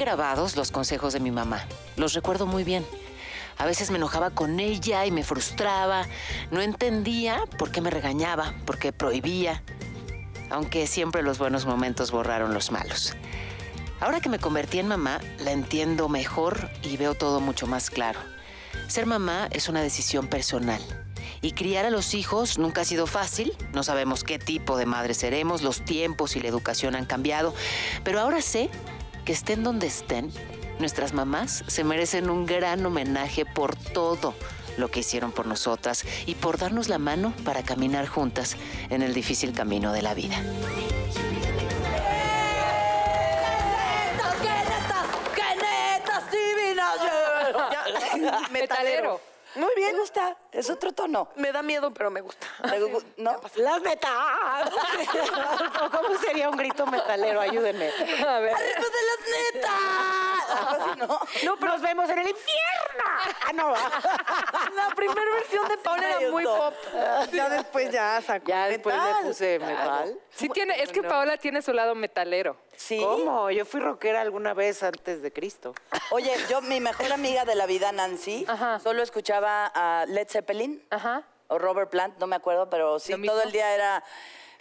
Grabados los consejos de mi mamá. Los recuerdo muy bien. A veces me enojaba con ella y me frustraba. No entendía por qué me regañaba, por qué prohibía. Aunque siempre los buenos momentos borraron los malos. Ahora que me convertí en mamá, la entiendo mejor y veo todo mucho más claro. Ser mamá es una decisión personal. Y criar a los hijos nunca ha sido fácil. No sabemos qué tipo de madre seremos, los tiempos y la educación han cambiado. Pero ahora sé que estén donde estén, nuestras mamás se merecen un gran homenaje por todo lo que hicieron por nosotras y por darnos la mano para caminar juntas en el difícil camino de la vida. Metalero. Muy bien, me gusta. Es otro tono. Me da miedo, pero me gusta. No, las metas. ¿Cómo un grito metalero? Ayúdenme. A ver. ¡Arriba de las netas! no. no, pero nos vemos en el infierno. Ah, no. La primera versión de Paula era muy pop. Ya después ya sacó Ya después metal. le puse metal. Sí tiene, es que Paola tiene su lado metalero. Sí. ¿Cómo? Yo fui rockera alguna vez antes de Cristo. Oye, yo, mi mejor amiga de la vida, Nancy, Ajá. solo escuchaba a Led Zeppelin Ajá. o Robert Plant, no me acuerdo, pero sí, mismo. todo el día era.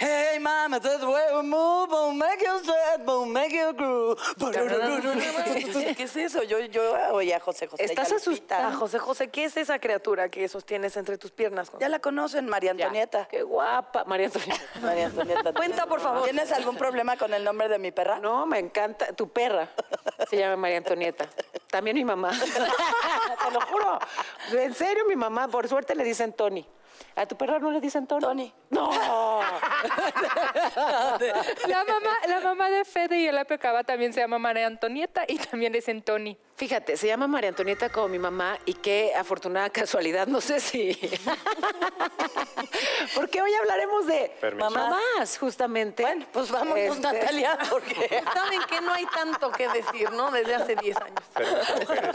Hey, mama, that's the way we move, we'll make you sad, we'll make you groove. ¿Qué es eso? Yo, yo oye a José José. ¿Estás asustada? Ah, José José, ¿qué es esa criatura que sostienes entre tus piernas? Ya la conocen, María Antonieta. Qué guapa, María Antonieta. María Antonieta. Cuenta, por favor. ¿Tienes algún problema con el nombre de mi perra? No, me encanta. Tu perra se llama María Antonieta. También mi mamá. Te lo juro. En serio, mi mamá, por suerte le dicen Tony. ¿A tu perra no le dicen Tony? Tony. No. La mamá, la mamá de Fede y el Apio Cava también se llama María Antonieta y también es en Tony. Fíjate, se llama María Antonieta como mi mamá y qué afortunada casualidad, no sé si. Porque hoy hablaremos de Permiso. mamás, justamente. Bueno, pues vamos, Este, Natalia, porque... Saben que no hay tanto que decir, ¿no? Desde hace 10 años. Permiso, mujeres.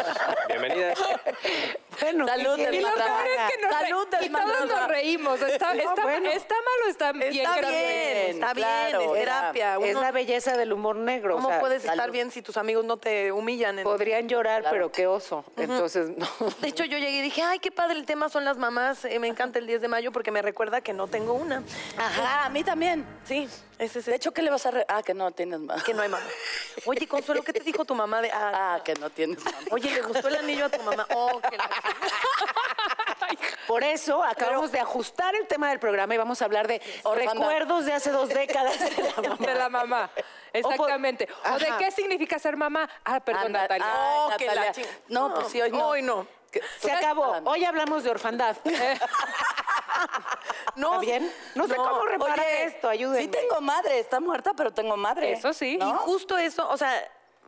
Bienvenidas. Bueno, Salud, ¿qué del Y lo quieres? peor es que nos, re- Salud del y todos Mandala. Nos reímos. ¿Está, está, bueno. ¿está mal o está bien? Está bien, está bien, claro, es era- terapia. Es la belleza del humor negro. o ¿Cómo sea, puedes estar bien si tus amigos no te humillan? en- Podrían llorar, Claro. pero qué oso. Entonces, no. De hecho, yo llegué y dije, ay, qué padre el tema son las mamás. eh, me encanta el 10 de mayo porque me recuerda que no tengo una. Ajá, a mí también. Sí, ese es De hecho, ¿qué le vas a... re- Ah, que no tienes más. que no hay mamá. Oye, Consuelo, ¿qué te dijo tu mamá de... Ah, Ah, que no tienes mamá. Oye, ¿le gustó el anillo a tu mamá? Oh, que la... Por eso acabamos de ajustar el tema del programa y vamos a hablar de recuerdos de hace dos décadas de la mamá. De la mamá. Exactamente. O, de qué significa ser mamá. Ah, perdón, Anda- Natalia. Oh, que la Natalia. ching- No, pues sí, hoy no. Hoy no. Se acabó. Hoy hablamos de orfandad. No, ¿Está bien? No sé cómo repara Oye, esto, ayúdenme. Sí tengo madre, está muerta, pero tengo madre. Eso sí. Y justo eso, o sea,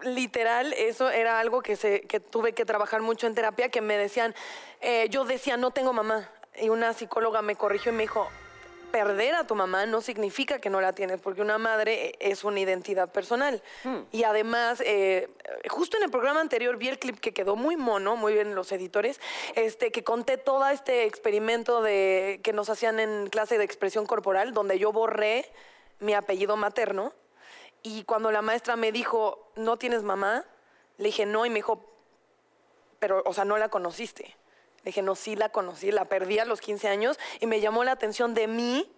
literal, eso era algo que, se, que tuve que trabajar mucho en terapia, que me decían, eh, yo decía, no tengo mamá. Y una psicóloga me corrigió y me dijo, perder a tu mamá no significa que no la tienes, porque una madre es una identidad personal. Y además, eh, justo en el programa anterior vi el clip que quedó muy mono, muy bien los editores, este, que conté todo este experimento de, que nos hacían en clase de expresión corporal, donde yo borré mi apellido materno. Y cuando la maestra me dijo, ¿no tienes mamá? Le dije, no, y me dijo, pero, o sea, no la conociste. Le dije, no, sí la conocí, la perdí a los 15 años y me llamó la atención de mí.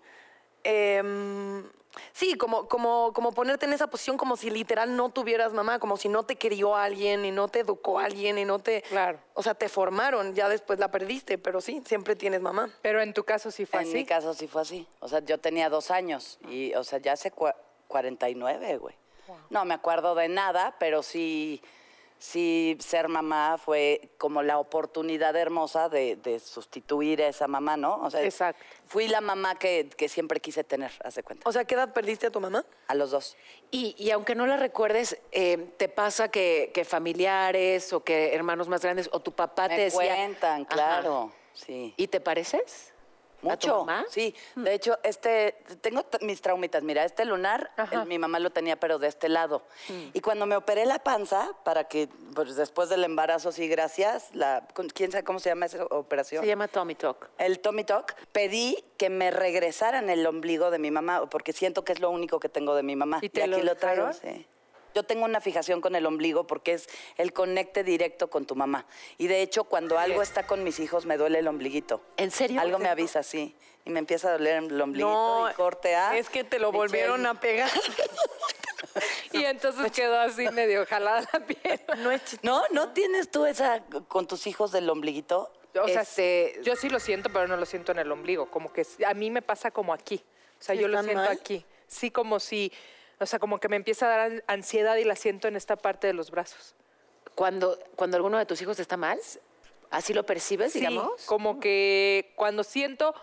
em, sí, como, como, como ponerte en esa posición como si literal no tuvieras mamá, como si no te crió alguien y no te educó alguien y no te... Claro. O sea, te formaron, ya después la perdiste, pero sí, siempre tienes mamá. Pero en tu caso sí fue En así. mi caso sí fue así. O sea, yo tenía dos años y, o sea, ya hace 49, güey. No me acuerdo de nada, pero sí, sí ser mamá fue como la oportunidad hermosa de, de sustituir a esa mamá, ¿no? O sea, Exacto. fui la mamá que, que siempre quise tener, hace cuenta. O sea, ¿qué edad perdiste a tu mamá? A los dos. Y, y aunque no la recuerdes, eh, ¿te pasa que, que familiares o que hermanos más grandes o tu papá te Me decía... cuentan, Ajá. claro. Sí. ¿Y te pareces? ¿A tu Mucho. mamá? Sí, de hecho, este, tengo mis traumitas. Mira, este lunar, el- mi mamá lo tenía, pero de este lado. Y cuando me operé la panza, para que, pues después del embarazo, sí, gracias, la, ¿quién sabe cómo se llama esa operación? Se llama Tommy Talk. El Tommy Talk, pedí que me regresaran el ombligo de mi mamá, porque siento que es lo único que tengo de mi mamá. ¿Y te lo aquí lo traigo, dejaron? sí. Yo tengo una fijación con el ombligo porque es el conecte directo con tu mamá. Y de hecho, cuando algo está con mis hijos, me duele el ombliguito. ¿En serio? Algo me avisa, sí. Y me empieza a doler el ombliguito No, y corte A. es que te lo volvieron a pegar. Y entonces quedó así medio jalada la piel. No es ¿No? ¿No tienes tú esa con tus hijos del ombliguito? O sea, Este- yo sí lo siento, pero no lo siento en el ombligo. Como que a mí me pasa como aquí. O sea, ¿Sí yo lo siento mal? aquí. Sí, como si, o sea, como que me empieza a dar an- ansiedad y la siento en esta parte de los brazos. Cuando, cuando alguno de tus hijos está mal, ¿así lo percibes, Sí, digamos? como que cuando siento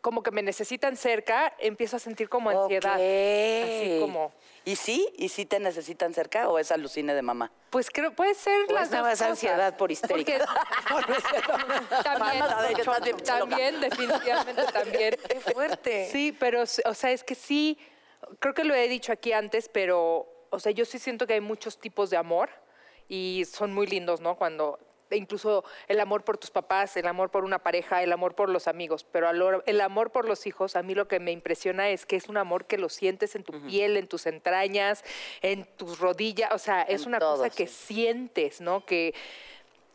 como que me necesitan cerca, empiezo a sentir como ansiedad. Así Ok. como, ¿Y sí? ¿Y sí te necesitan cerca o es alucine de mamá? pues creo, puede ser O las es dos más cosas. ansiedad por histérica. Porque también, también, definitivamente también. Qué fuerte. Sí, pero, o sea, es que sí, creo que lo he dicho aquí antes, pero, o sea, yo sí siento que hay muchos tipos de amor y son muy lindos, ¿no? Cuando incluso el amor por tus papás, el amor por una pareja, el amor por los amigos, pero el amor por los hijos, a mí lo que me impresiona es que es un amor que lo sientes en tu piel, en tus entrañas, en tus rodillas, o sea, es En una todo, cosa que sí. sientes, ¿no? Que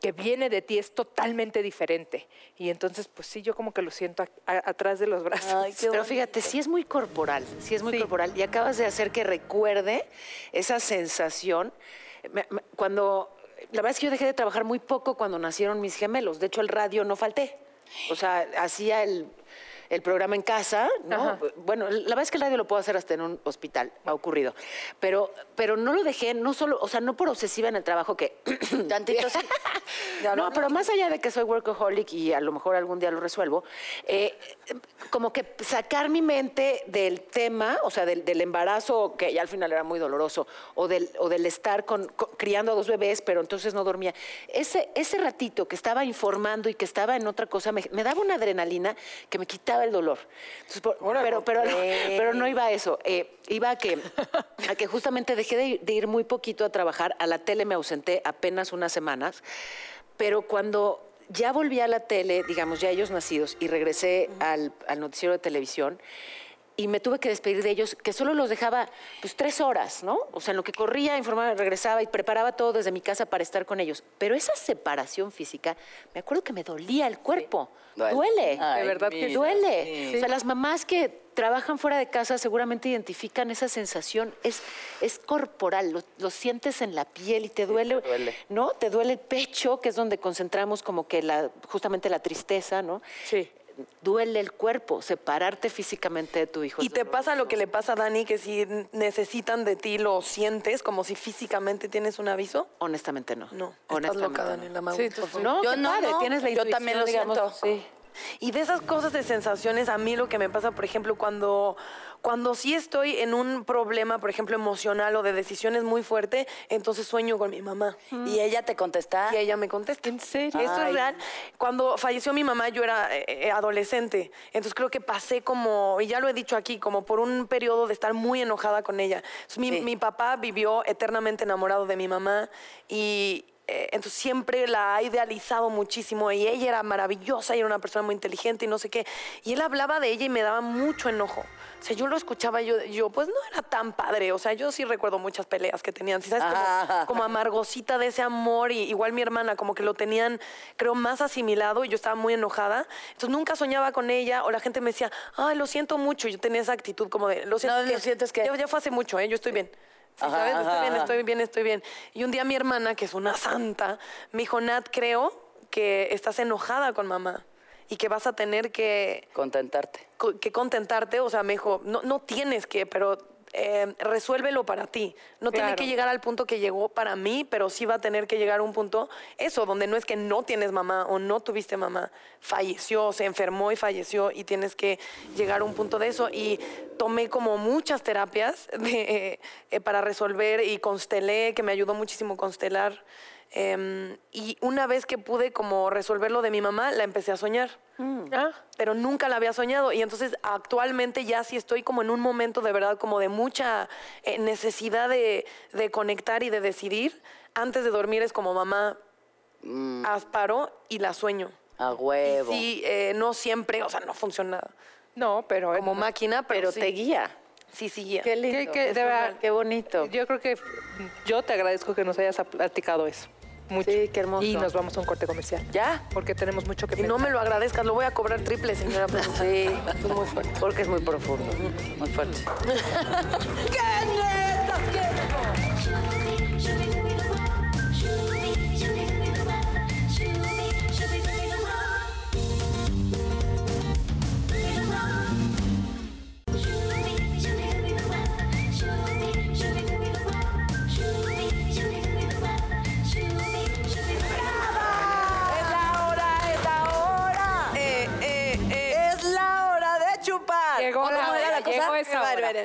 que viene de ti es totalmente diferente. Y entonces, pues sí, yo como que lo siento a- a- atrás de los brazos. Ay, qué Pero fíjate, sí es muy corporal, sí es muy Sí. corporal. Y acabas de hacer que recuerde esa sensación. Me- me- Cuando, la verdad es que yo dejé de trabajar muy poco cuando nacieron mis gemelos. De hecho, el radio no falté. O sea, hacía el, el programa en casa, ¿no? Ajá. Bueno, la verdad es que el radio lo puedo hacer hasta en un hospital, ha ocurrido. Pero, pero no lo dejé, no solo, o sea, no por obsesiva en el trabajo que... Tantito sí. no, pero más allá de que soy workaholic y a lo mejor algún día lo resuelvo, eh, como que sacar mi mente del tema, o sea, del, del embarazo, que ya al final era muy doloroso, o del, o del estar con, con- criando a dos bebés, pero entonces no dormía. Ese, ese ratito que estaba informando y que estaba en otra cosa, me, me daba una adrenalina que me quitaba el dolor. Entonces, por- pero, pero, pero no iba a eso. eh, iba a que, a que justamente dejé de, ir- de ir muy poquito a trabajar. A la tele me ausenté apenas unas semanas. Pero cuando ya volví a la tele, digamos, ya ellos nacidos, y regresé al, al noticiero de televisión, y me tuve que despedir de ellos, que solo los dejaba pues tres horas, ¿no? O sea, en lo que corría, informaba, regresaba y preparaba todo desde mi casa para estar con ellos. Pero esa separación física, me acuerdo que me dolía el cuerpo. Duele. Duele. Ay, De verdad que mira, Duele. sí. O sea, las mamás que trabajan fuera de casa seguramente identifican esa sensación. Es, es corporal, lo, lo sientes en la piel y te duele, te duele. ¿no? Te duele el pecho, que es donde concentramos como que la, justamente la tristeza, ¿no? Sí. Duele el cuerpo, separarte físicamente de tu hijo. Y te pasa lo que le pasa a Dani, que si necesitan de ti lo sientes, como si físicamente tienes un aviso. Honestamente no. No, estás Honestamente loca, no. Daniela Mau, Sí, tú- favor. No, Yo no, padre, no. tienes la Yo también lo digamos, siento. Sí. Y de esas cosas de sensaciones, a mí lo que me pasa, por ejemplo, cuando, cuando sí estoy en un problema, por ejemplo, emocional o de decisiones muy fuerte, entonces sueño con mi mamá. ¿Y ella te contesta? Y ella me contesta. ¿En serio? Esto Ay. es real. Cuando falleció mi mamá, yo era eh, eh, adolescente. Entonces creo que pasé como, y ya lo he dicho aquí, como por un periodo de estar muy enojada con ella. Entonces, mi, Sí. mi papá vivió eternamente enamorado de mi mamá y eh, entonces siempre la ha idealizado muchísimo y ella era maravillosa y era una persona muy inteligente y no sé qué. Y él hablaba de ella y me daba mucho enojo. O sea, yo lo escuchaba y yo, yo pues no era tan padre. O sea, yo sí recuerdo muchas peleas que tenían. ¿sí ¿Sabes? Como, como amargosita de ese amor y igual mi hermana, como que lo tenían, creo, más asimilado y yo estaba muy enojada. Entonces nunca soñaba con ella o la gente me decía, ay, lo siento mucho. Yo tenía esa actitud como de, lo siento. No, lo sientes que- Ya, ya fue hace mucho, ¿eh? Yo estoy bien. Sí, Ajá, ¿Sabes? ajá, Estoy bien, estoy bien, estoy bien. Y un día mi hermana, que es una santa, me dijo, Nat, creo que estás enojada con mamá y que vas a tener que Contentarte. co- que contentarte, o sea, me dijo, no, no tienes que, pero eh, resuélvelo para ti. No tiene que llegar al punto que llegó para mí, pero sí va a tener que llegar a un punto, eso, donde no es que no tienes mamá o no tuviste mamá, falleció, se enfermó y falleció y tienes que llegar a un punto de eso. Y tomé como muchas terapias de, eh, eh, para resolver y constelé, que me ayudó muchísimo constelar. Em, y una vez que pude como resolver lo de mi mamá, la empecé a soñar Ah, pero nunca la había soñado. Y entonces actualmente ya sí estoy como en un momento de verdad como de mucha eh, necesidad de, de conectar y de decidir. Antes de dormir es como mamá, asparo y la sueño. A Y huevo. sí, eh, no siempre, o sea, no funciona no, pero... como máquina, pero, Pero sí. te guía. Sí, sí, Qué lindo. Qué- qué- de qué, verdad. qué bonito. Yo creo que yo te agradezco que nos hayas platicado eso. Mucho. Sí, qué hermoso. Y nos vamos a un corte comercial. ¿Ya? Porque tenemos mucho que Y no me lo agradezcas, lo voy a cobrar triple, señora. Sí, es muy fuerte. Porque es muy profundo. Muy fuerte.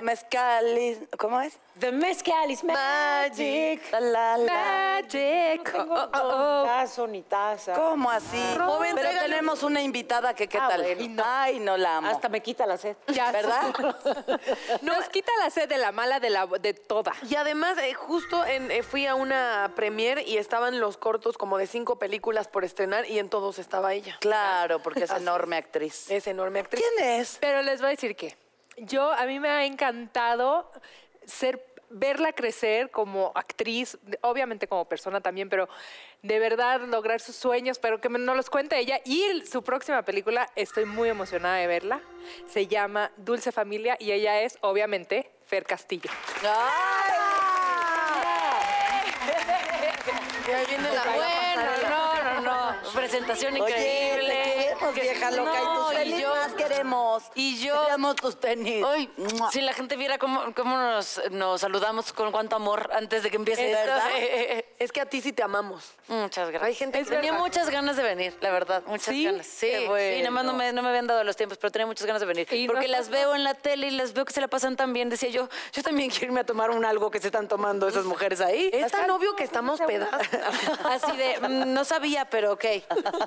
Mezcalis, ¿cómo es? The mezcal is Magic. La, la, la. Magic. Oh, oh, oh. tazo ni taza. ¿Cómo así? Joven, Pero tenemos una invitada que qué Ah, tal. bueno. Ay, no la amo. Hasta me quita la sed. Ya. ¿Verdad? Nos quita la sed de la mala de, la, de toda. Y además, eh, justo en, eh, fui a una premier y estaban los cortos como de cinco películas por estrenar y en todos estaba ella. Claro, porque es enorme actriz. Es enorme actriz. ¿Quién es? Pero les voy a decir que yo, a mí me ha encantado ser verla crecer como actriz, obviamente como persona también, pero de verdad lograr sus sueños, pero que no los cuente ella. Y su próxima película, estoy muy emocionada de verla. Se llama Dulce Familia y ella es, obviamente, Fer Castillo. Y ahí viene la Bueno, no, no, no. Presentación Oye, increíble. te queremos, vieja loca. No, y tus y tenis yo- más queremos. y yo- Queremos tus tenis. Hoy, si la gente viera cómo, cómo nos, nos saludamos con cuánto amor antes de que empiece ¿Es esto. verdad? Es que a ti sí te amamos. Muchas gracias. Hay gente que- tenía muchas ganas de venir, la verdad, muchas ¿Sí? ganas. Sí, sí, bueno. nada más no me, no me habían dado los tiempos, pero tenía muchas ganas de venir. Y no Porque las veo en la tele y las veo que se la pasan tan bien. Decía yo, yo también quiero irme a tomar un algo que se están tomando esas mujeres ahí. Es tan obvio que estamos pedadas. Así de, mm, no sabía, pero ok.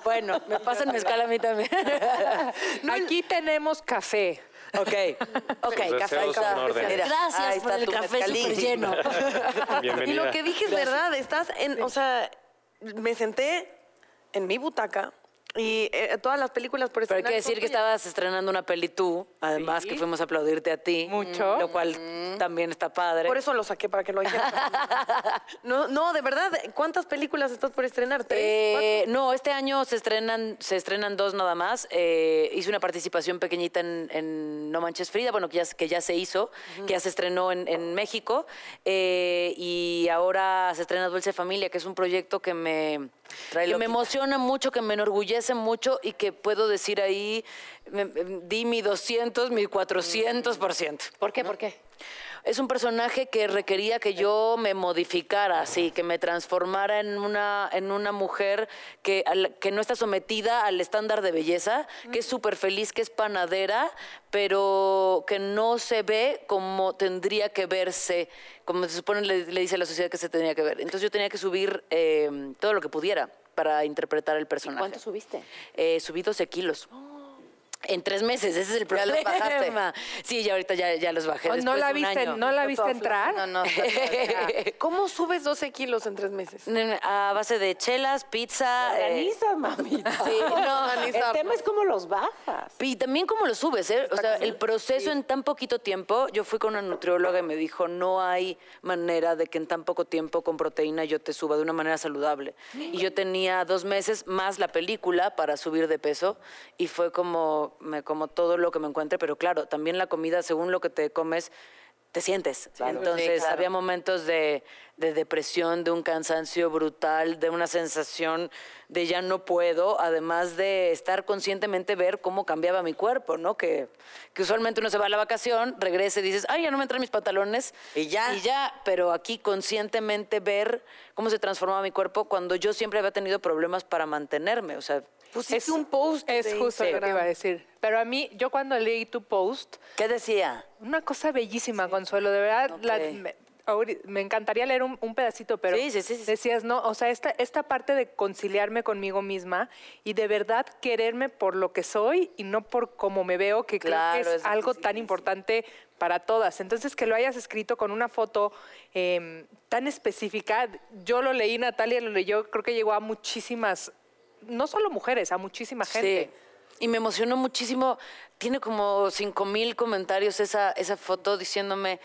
Bueno, me pasan mezcal a mí también. Aquí tenemos café. Ok, ok, Los café. Mira, Gracias ahí por el café súper lleno. Bienvenida. Y lo que dije es verdad, estás en, o sea, me senté en mi butaca y eh, todas las películas por Pero hay estrenar que decir que estabas estrenando una peli tú, además Sí. que fuimos a aplaudirte a ti. Mucho. Lo cual también está padre. Por eso lo saqué para que lo dijeran. No, no, de verdad, ¿cuántas películas estás por estrenar? ¿Tres? Eh, no, este año se estrenan, se estrenan dos nada más. Eh, hice una participación pequeñita en, en No Manches Frida, bueno, que ya, que ya se hizo, que ya se estrenó en, en México. Eh, y ahora se estrena Dulce Familia, que es un proyecto que me, Que me emociona mucho, que me enorgullece mucho y que puedo decir ahí, me- me- di mi 200, mi 400%. ¿Por qué? ¿Por qué? Es un personaje que requería que yo me modificara, así, que me transformara en una, en una mujer que, al- que no está sometida al estándar de belleza, que es súper feliz, que es panadera, pero que no se ve como tendría que verse, como se supone le, le dice a la sociedad que se tenía que ver. Entonces yo tenía que subir eh, todo lo que pudiera para interpretar el personaje. ¿Cuánto subiste? Eh, subí 12 kilos. En tres meses, ese es el ¿Ya problema. los bajaste? Sí, ya ahorita ya, ya los bajé. ¿No la de un viste, año. ¿no la viste entrar? No, no. ¿Cómo subes 12 kilos en tres meses? A base de chelas, pizza. eh, Organiza, mamita. sí, no, El tema es cómo los bajas. Y también cómo lo subes, ¿eh? O sea, el proceso en tan poquito tiempo, yo fui con una nutrióloga y me dijo, no hay manera de que en tan poco tiempo con proteína yo te suba de una manera saludable. Y yo tenía dos meses más la película para subir de peso y fue como, me como todo lo que me encuentre, pero claro, también la comida, según lo que te comes, te sientes. Entonces, claro. había momentos de, de depresión, de un cansancio brutal, de una sensación de ya no puedo, además de estar conscientemente ver cómo cambiaba mi cuerpo, ¿no? Que, que usualmente uno se va a la vacación, regresa y dices, ay, ya no me entran mis pantalones. Y ya. Y ya, pero aquí conscientemente ver cómo se transformaba mi cuerpo cuando yo siempre había tenido problemas para mantenerme. O sea, Pusiste un post. Es de justo lo que iba a decir. Pero a mí, yo cuando leí tu post, ¿Qué decía? una cosa bellísima, Consuelo, de verdad, la- me, encantaría leer un, un pedacito, pero Sí, sí, sí, sí. decías, no, o sea, esta, esta parte de conciliarme conmigo misma y de verdad quererme por lo que soy y no por cómo me veo, que Claro, creo que es, es algo tan importante para todas. Entonces, que lo hayas escrito con una foto eh, tan específica, yo lo leí, Natalia lo leyó, creo que llegó a muchísimas, no solo mujeres, a muchísima gente. Sí. y me emocionó muchísimo. Tiene como cinco mil comentarios esa, esa foto diciéndome,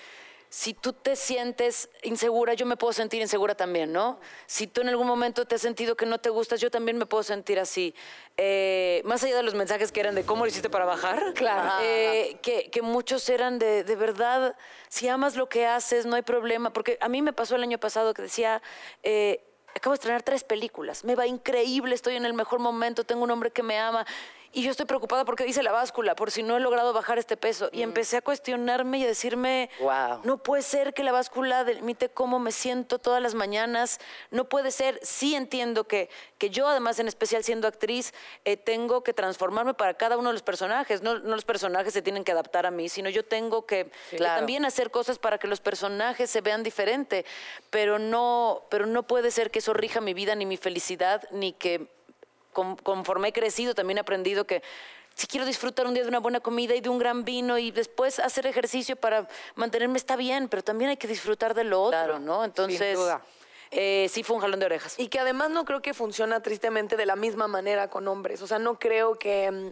si tú te sientes insegura, yo me puedo sentir insegura también, ¿no? Si tú en algún momento te has sentido que no te gustas, yo también me puedo sentir así. Eh, más allá de los mensajes que eran de cómo lo hiciste para bajar, Claro. eh, que, que muchos eran de, de verdad, si amas lo que haces, no hay problema. Porque a mí me pasó el año pasado que decía, eh, acabo de estrenar tres películas, me va increíble, estoy en el mejor momento, tengo un hombre que me ama. Y yo estoy preocupada porque dice la báscula, por si no he logrado bajar este peso. Y empecé a cuestionarme y a decirme, Guau. no puede ser que la báscula delimite cómo me siento todas las mañanas. No puede ser. Sí entiendo que, que yo, además, en especial siendo actriz, eh, tengo que transformarme para cada uno de los personajes. No, no los personajes se tienen que adaptar a mí, sino yo tengo que, Claro. también hacer cosas para que los personajes se vean diferente. Pero no, pero no puede ser que eso rija mi vida ni mi felicidad, ni que con- conforme he crecido, también he aprendido que si quiero disfrutar un día de una buena comida y de un gran vino y después hacer ejercicio para mantenerme está bien, pero también hay que disfrutar de lo otro, Claro, ¿no? Entonces, duda. eh, sí fue un jalón de orejas. Y que además no creo que funciona tristemente de la misma manera con hombres. O sea, no creo que mm,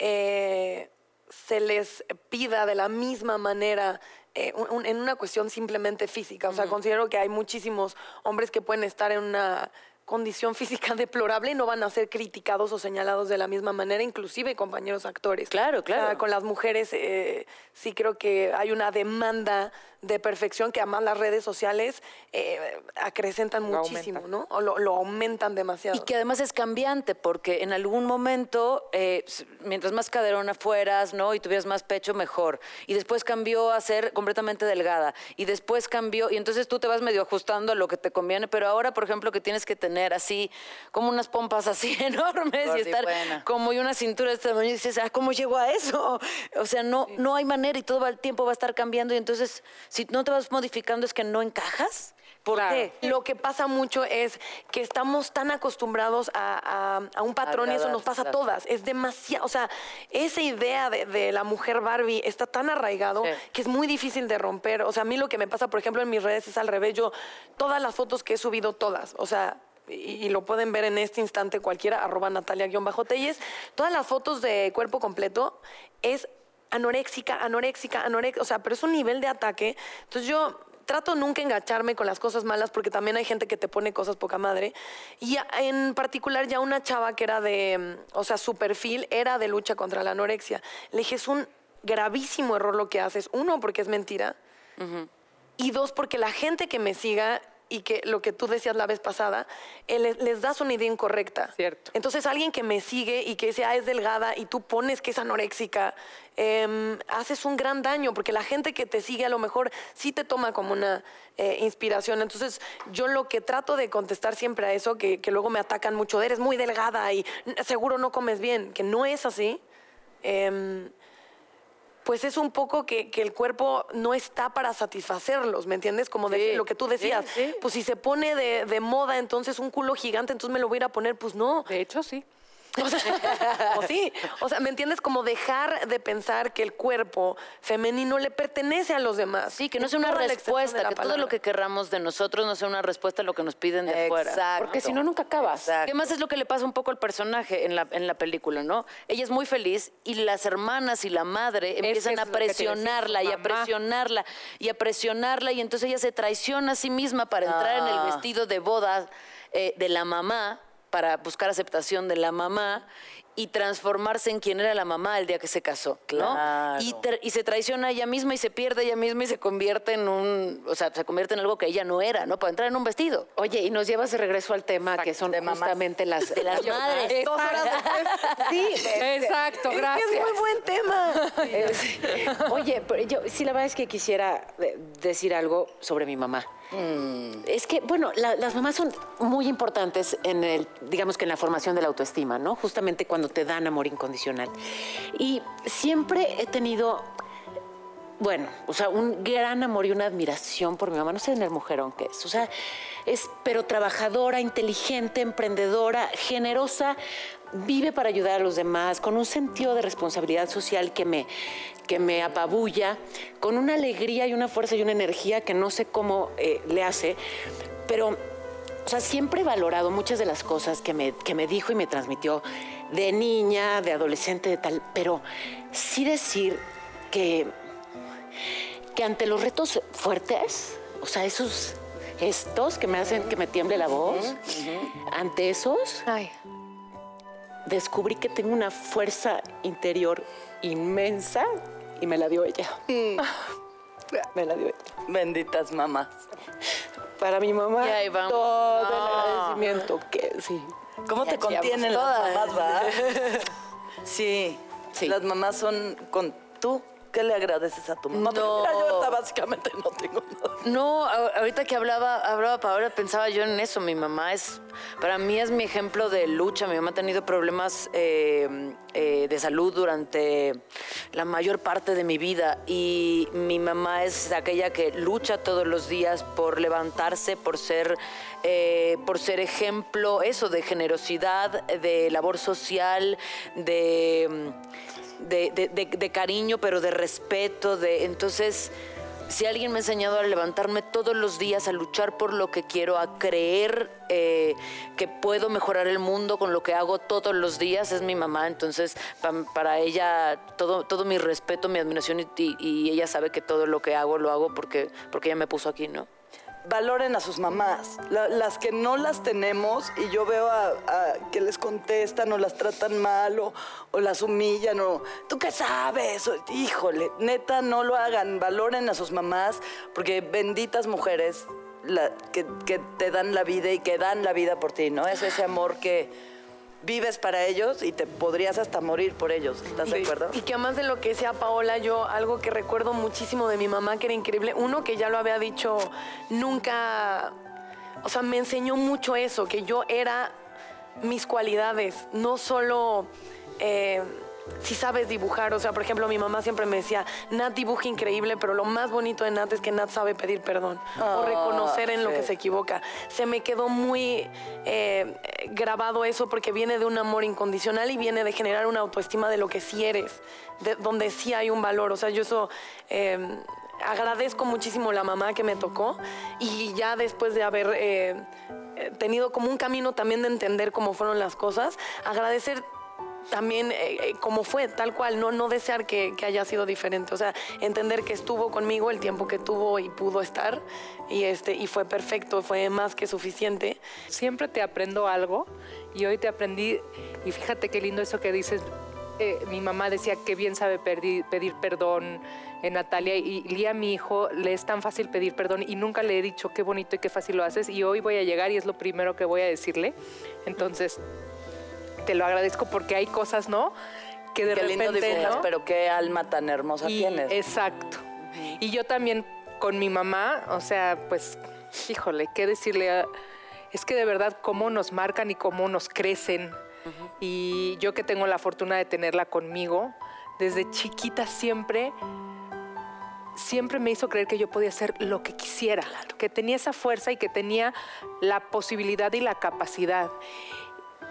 eh, se les pida de la misma manera eh, un- un- en una cuestión simplemente física. O sea, considero que hay muchísimos hombres que pueden estar en una condición física deplorable y no van a ser criticados o señalados de la misma manera, inclusive compañeros actores. Claro, claro. O sea, con las mujeres eh, sí creo que hay una demanda de perfección que además las redes sociales eh, acrecentan Lo muchísimo, aumentan. ¿no? O lo, lo aumentan demasiado. Y que además es cambiante, porque en algún momento, eh, mientras más caderona fueras, ¿no? Y tuvieras más pecho, mejor. Y después cambió a ser completamente delgada. Y después cambió, y entonces tú te vas medio ajustando a lo que te conviene. Pero ahora, por ejemplo, que tienes que tener así, como unas pompas así enormes y estar Gordibuena. como y una cintura de este tamaño, y dices, ah, ¿cómo llego a eso? O sea, no, no hay manera y todo el tiempo va a estar cambiando. Y entonces, si no te vas modificando, es que no encajas. ¿Por Claro. qué? Lo que pasa mucho es que estamos tan acostumbrados a, a- a un patrón y eso nos pasa a todas. Es demasiado, o sea, esa idea de, de la mujer Barbie está tan arraigado Sí. que es muy difícil de romper. O sea, a mí lo que me pasa, por ejemplo, en mis redes es al revés. Yo, todas las fotos que he subido, todas, o sea, y, y lo pueden ver en este instante cualquiera, arroba Natalia-Telles, todas las fotos de cuerpo completo es anoréxica, anoréxica, anoréxica, o sea, pero es un nivel de ataque. Entonces yo trato nunca engancharme con las cosas malas porque también hay gente que te pone cosas poca madre. Y en particular ya una chava que era de, mm, o sea, su perfil era de lucha contra la anorexia. Le dije, es un gravísimo error lo que haces. Uno, porque es mentira. Y dos, porque la gente que me siga y que lo que tú decías la vez pasada, eh, les, les das una idea incorrecta. Cierto. Entonces, alguien que me sigue y que dice, ah, es delgada y tú pones que es anoréxica, em, haces un gran daño, porque la gente que te sigue a lo mejor sí te toma como una eh, inspiración. Entonces, yo lo que trato de contestar siempre a eso, que, que luego me atacan mucho, eres muy delgada y "N- seguro no comes bien, que no es así. em, pues es un poco que, que el cuerpo no está para satisfacerlos, ¿me entiendes? Como de Sí, lo que tú decías. sí, sí. Pues si se pone de, de moda entonces un culo gigante, entonces me lo voy a ir a poner, pues no. De hecho, sí. O sea, o sí, o sea, ¿me entiendes? Como dejar de pensar que el cuerpo femenino le pertenece a los demás. Sí, que no sea una respuesta, que todo lo que querramos de nosotros no sea una respuesta a lo que nos piden de fuera. Exacto. Porque si no, nunca acabas. Exacto. ¿Qué más es lo que le pasa un poco al personaje en la, en la película, no? Ella es muy feliz y las hermanas y la madre empiezan a es presionarla y a presionarla y a presionarla y entonces ella se traiciona a sí misma para entrar en el Ah. vestido de boda eh, de la mamá, para buscar aceptación de la mamá y transformarse en quien era la mamá el día que se casó, ¿no? Claro. Y, y se traiciona a ella misma y se pierde ella misma y se convierte en un, o sea, se convierte en algo que ella no era, ¿no? Para entrar en un vestido. Oye, y nos llevas de regreso al tema que son de mamás. justamente las, De las madres. Dos horas después. Sí, Exacto, Es que gracias. es muy buen tema. Eh, Oye, pero yo sí la verdad es que quisiera decir algo sobre mi mamá. Es que, bueno, la- las mamás son muy importantes en el, digamos que en la formación de la autoestima, ¿no? Justamente cuando te dan amor incondicional. Y siempre he tenido, bueno, o sea, un gran amor y una admiración por mi mamá. No sé en el mujerón que es. O sea, es, pero trabajadora, inteligente, emprendedora, generosa, vive para ayudar a los demás, con un sentido de responsabilidad social que me, que me apabulla, con una alegría y una fuerza y una energía que no sé cómo eh, le hace, pero o sea, siempre he valorado muchas de las cosas que me, que me dijo y me transmitió de niña, de adolescente, de tal, pero sí decir que, que ante los retos fuertes, o sea, esos gestos que me hacen que me tiemble la voz, ante esos, Ay. Descubrí que tengo una fuerza interior inmensa y me la dio ella. Me la dio ella. Benditas mamás. Para mi mamá, Y ahí vamos. todo el No. agradecimiento que sí. ¿Cómo te contienen las mamás, va? Sí. Sí. Las mamás son con tú. ¿Qué le agradeces a tu mamá? Porque No. mira, yo ahorita básicamente no tengo nada. No, ahorita que hablaba, hablaba Paola, pensaba yo en eso. Mi mamá es, para mí es mi ejemplo de lucha. Mi mamá ha tenido problemas eh, eh, de salud durante la mayor parte de mi vida y mi mamá es aquella que lucha todos los días por levantarse, por ser, eh, por ser ejemplo, eso, de generosidad, de labor social, de de, de- de- de cariño, pero de respeto, de entonces si alguien me ha enseñado a levantarme todos los días, a luchar por lo que quiero, a creer eh, que puedo mejorar el mundo con lo que hago todos los días, es mi mamá. Entonces, pa- para ella, todo, todo mi respeto, mi admiración, y, y- y ella sabe que todo lo que hago lo hago porque, porque ella me puso aquí, ¿no? Valoren a sus mamás. La- las que no las tenemos y yo veo a, que les contestan o las tratan mal o, o las humillan o tú qué sabes, híjole, neta no lo hagan. Valoren a sus mamás porque benditas mujeres que, que te dan la vida y que dan la vida por ti, ¿no? Es ese amor que vives para ellos y te podrías hasta morir por ellos. ¿Estás de acuerdo? Y que además de lo que decía Paola, yo algo que recuerdo muchísimo de mi mamá que era increíble, uno que ya lo había dicho, nunca, o sea, me enseñó mucho eso, que yo era mis cualidades, no solo... eh, si sabes dibujar, o sea, por ejemplo, mi mamá siempre me decía, Nat dibuja increíble, pero lo más bonito de Nat es que Nat sabe pedir perdón o reconocer en lo que se equivoca. Se me quedó muy eh, grabado eso porque viene de un amor incondicional y viene de generar una autoestima de lo que sí eres, de donde sí hay un valor. O sea, yo eso eh, agradezco muchísimo la mamá que me tocó y ya después de haber eh, eh, tenido como un camino también de entender cómo fueron las cosas, agradecer también eh, eh, como fue, tal cual, no, no desear que, haya sido diferente, o sea, entender que estuvo conmigo el tiempo que tuvo y pudo estar y, este, y fue perfecto, fue más que suficiente. Siempre te aprendo algo y hoy te aprendí, y fíjate qué lindo eso que dices. eh, mi mamá decía que bien sabe pedir perdón en Natalia y Lía, mi hijo, le es tan fácil pedir perdón y nunca le he dicho qué bonito y qué fácil lo haces y hoy voy a llegar y es lo primero que voy a decirle. Entonces, te lo agradezco porque hay cosas, ¿no? Que de Qué lindo repente, dibujas, ¿no? pero qué alma tan hermosa Y- tienes. Exacto. Y yo también con mi mamá, o sea, pues, híjole, qué decirle. a- Es que de verdad cómo nos marcan y cómo nos crecen. Y yo que tengo la fortuna de tenerla conmigo, desde chiquita siempre, siempre me hizo creer que yo podía hacer lo que quisiera, que tenía esa fuerza y que tenía la posibilidad y la capacidad.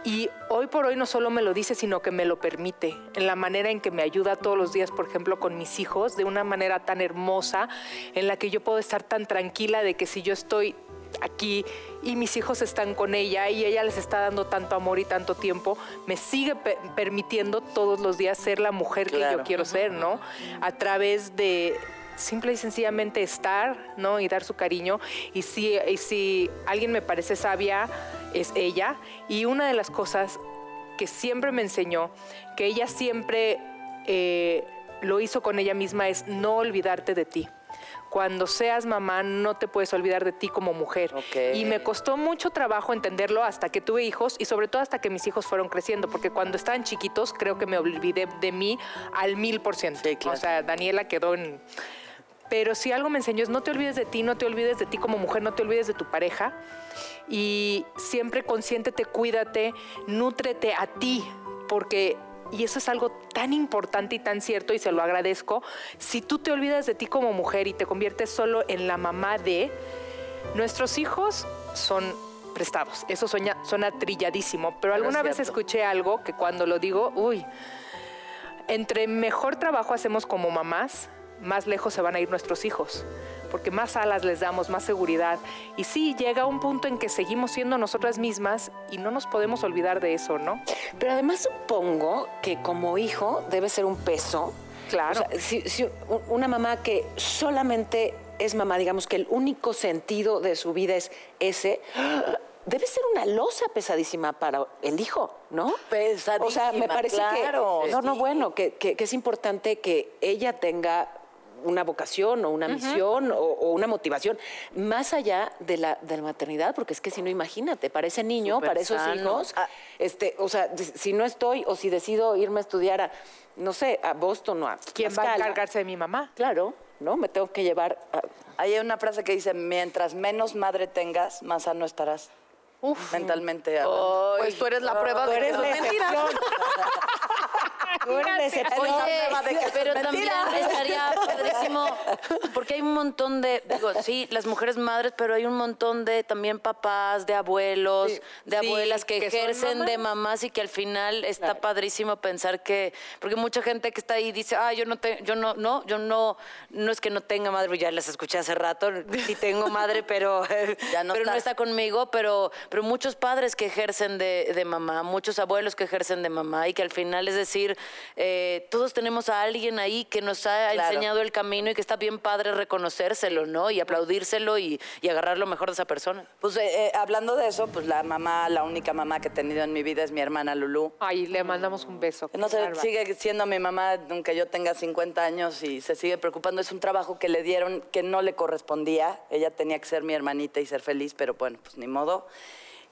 Y hoy por hoy no solo me lo dice, sino que me lo permite, en la manera en que me ayuda todos los días, por ejemplo, con mis hijos, de una manera tan hermosa, en la que yo puedo estar tan tranquila de que si yo estoy aquí y mis hijos están con ella y ella les está dando tanto amor y tanto tiempo, me sigue pe- permitiendo todos los días ser la mujer que Claro. yo quiero ser, ¿no? A través de simple y sencillamente estar, ¿no? Y dar su cariño. Y si, y si alguien me parece sabia, es ella. Y una de las cosas que siempre me enseñó, que ella siempre eh, lo hizo con ella misma, es no olvidarte de ti. Cuando seas mamá, no te puedes olvidar de ti como mujer. Ok. Y me costó mucho trabajo entenderlo hasta que tuve hijos y sobre todo hasta que mis hijos fueron creciendo, porque cuando estaban chiquitos creo que me olvidé de mí al mil por ciento. O sea, Daniela quedó en... Pero si algo me enseñó es no te olvides de ti, no te olvides de ti como mujer, no te olvides de tu pareja. Y siempre consiéntete, cuídate, nútrete a ti, porque, y eso es algo tan importante y tan cierto, y se lo agradezco, si tú te olvidas de ti como mujer y te conviertes solo en la mamá de, nuestros hijos son prestados. Eso suena, suena trilladísimo, pero alguna vez escuché algo que cuando lo digo, uy, entre mejor trabajo hacemos como mamás, más lejos se van a ir nuestros hijos. porque más alas les damos, más seguridad. Y sí, llega un punto en que seguimos siendo nosotras mismas y no nos podemos olvidar de eso, ¿no? Pero además supongo que como hijo debe ser un peso. Claro. O sea, si, una mamá que solamente es mamá, digamos que el único sentido de su vida es ese, debe ser una losa pesadísima para el hijo, ¿no? O sea, me Pesadísima, parece claro, que... No, no, bueno, que, que- que es importante que ella tenga una vocación o una misión o, o una motivación más allá de la, de la maternidad, porque es que si no, imagínate, para ese niño, para esos sano. hijos, Ah. este, o sea, si- no estoy o si decido irme a estudiar a, no sé, a Boston o a ¿Quién va a encargarse de mi mamá? Claro, ¿no? Me tengo que llevar a- Hay una frase que dice, mientras menos madre tengas, más sano estarás. Mentalmente hablando. Pues tú eres la prueba Tú de eres la mentira. Oye, pero también estaría padrísimo, porque hay un montón de, digo, sí, las mujeres madres, pero hay un montón de también papás, de abuelos, de Sí, abuelas que, ejercen de mamás. y que al final está padrísimo pensar que, porque mucha gente que está ahí dice, ah, yo no te, yo no, no, yo no, no es que no tenga madre, ya las escuché hace rato, sí tengo madre, pero, Ya no pero no está. está conmigo, pero, pero muchos padres que ejercen de, de mamá, muchos abuelos que ejercen de mamá y que al final es decir, eh, todos tenemos a alguien ahí que nos ha Claro. enseñado el camino y que está bien padre reconocérselo, ¿no? Y aplaudírselo y, y agarrar lo mejor de esa persona. Pues eh, eh, hablando de eso, pues la mamá, la única mamá que he tenido en mi vida es mi hermana Lulú. Ay, le mandamos un beso. No sé, sigue siendo mi mamá, aunque yo tenga 50 años y se sigue preocupando. Es un trabajo que le dieron que no le correspondía. Ella tenía que ser mi hermanita y ser feliz, pero bueno, pues ni modo.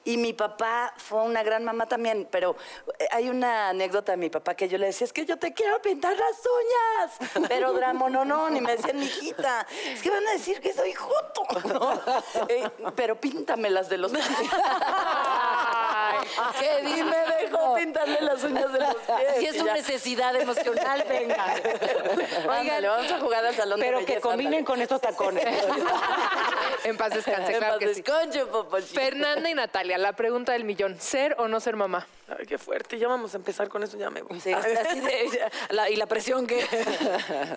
Y mi papá fue una gran mamá también, pero eh, hay una anécdota de mi papá que yo le decía, es que yo te quiero pintar las uñas, pero Dramo, no, no, ni me decían, mijita, es que van a decir que soy joto, ¿no? Eh, pero píntamelas de los pies. ¿Qué Y me dejó pintarle las uñas de los pies. Si es ya. necesidad emocional, venga. Ándale, vamos a jugar al salón Pero de que belleza, combinen ándale. con estos tacones. En paz descanse, En claro paz que sí. Fernanda y Natalia, la pregunta del millón, ¿ser o no ser mamá? Ay, qué fuerte. Ya vamos a empezar con eso, ya me voy. Sí, así de- la- y la presión que...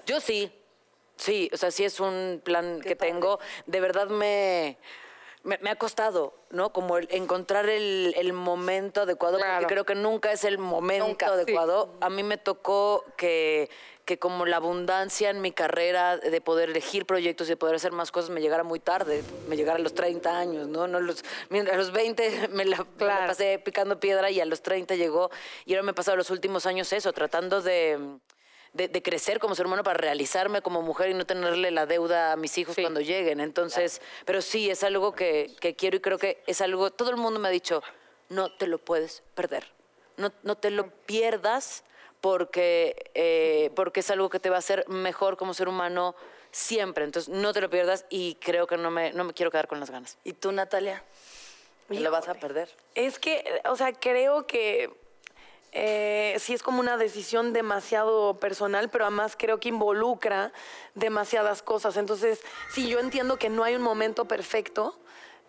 Yo sí, sí, o sea, sí es un plan que tengo. De verdad me, me, me ha costado, ¿no? Como el encontrar el, el momento adecuado, Claro. porque creo que nunca es el momento Nunca, sí. adecuado. A mí me tocó que, que como la abundancia en mi carrera de poder elegir proyectos y de poder hacer más cosas me llegara muy tarde, me llegara a los 30 años, ¿no? no los, mientras a los 20 me la, me la pasé picando piedra y a los 30 llegó y ahora me he pasado los últimos años eso, tratando de... De, de crecer como ser humano para realizarme como mujer y no tenerle la deuda a mis hijos Sí. cuando lleguen. Entonces, pero sí, es algo que, que quiero y creo que es algo, todo el mundo me ha dicho, no te lo puedes perder. No, no te lo pierdas porque, eh, porque es algo que te va a hacer mejor como ser humano siempre. Entonces, no te lo pierdas y creo que no me, no me quiero quedar con las ganas. ¿Y tú, Natalia? ¿Te lo vas a perder? Es que, o sea, creo que eh, sí es como una decisión demasiado personal, pero además creo que involucra demasiadas cosas. Entonces, sí, yo entiendo que no hay un momento perfecto,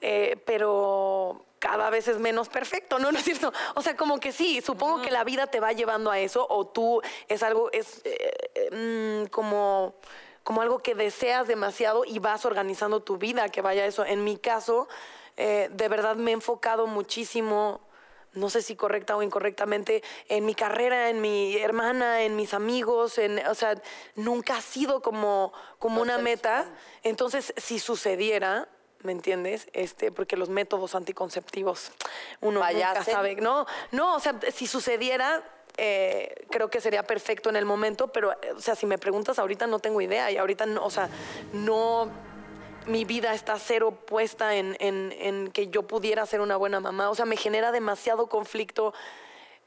eh, pero cada vez es menos perfecto, ¿no? ¿No es cierto? O sea, como que sí, supongo que la vida te va llevando a eso, o tú es algo, es eh, mm, como como algo que deseas demasiado y vas organizando tu vida que vaya a eso. En mi caso, eh, de verdad me he enfocado muchísimo, no sé si correcta o incorrectamente, en mi carrera, en mi hermana, en mis amigos, en, o sea, nunca ha sido como, como una meta. Entonces, si sucediera, ¿me entiendes? Este, porque los métodos anticonceptivos, uno nunca Fallasen. sabe. No, no, o sea, si sucediera, eh, creo que sería perfecto en el momento, pero, o sea, si me preguntas ahorita no tengo idea y ahorita, no, o sea, no, mi vida está cero puesta en, en- en que yo pudiera ser una buena mamá, o sea, me genera demasiado conflicto.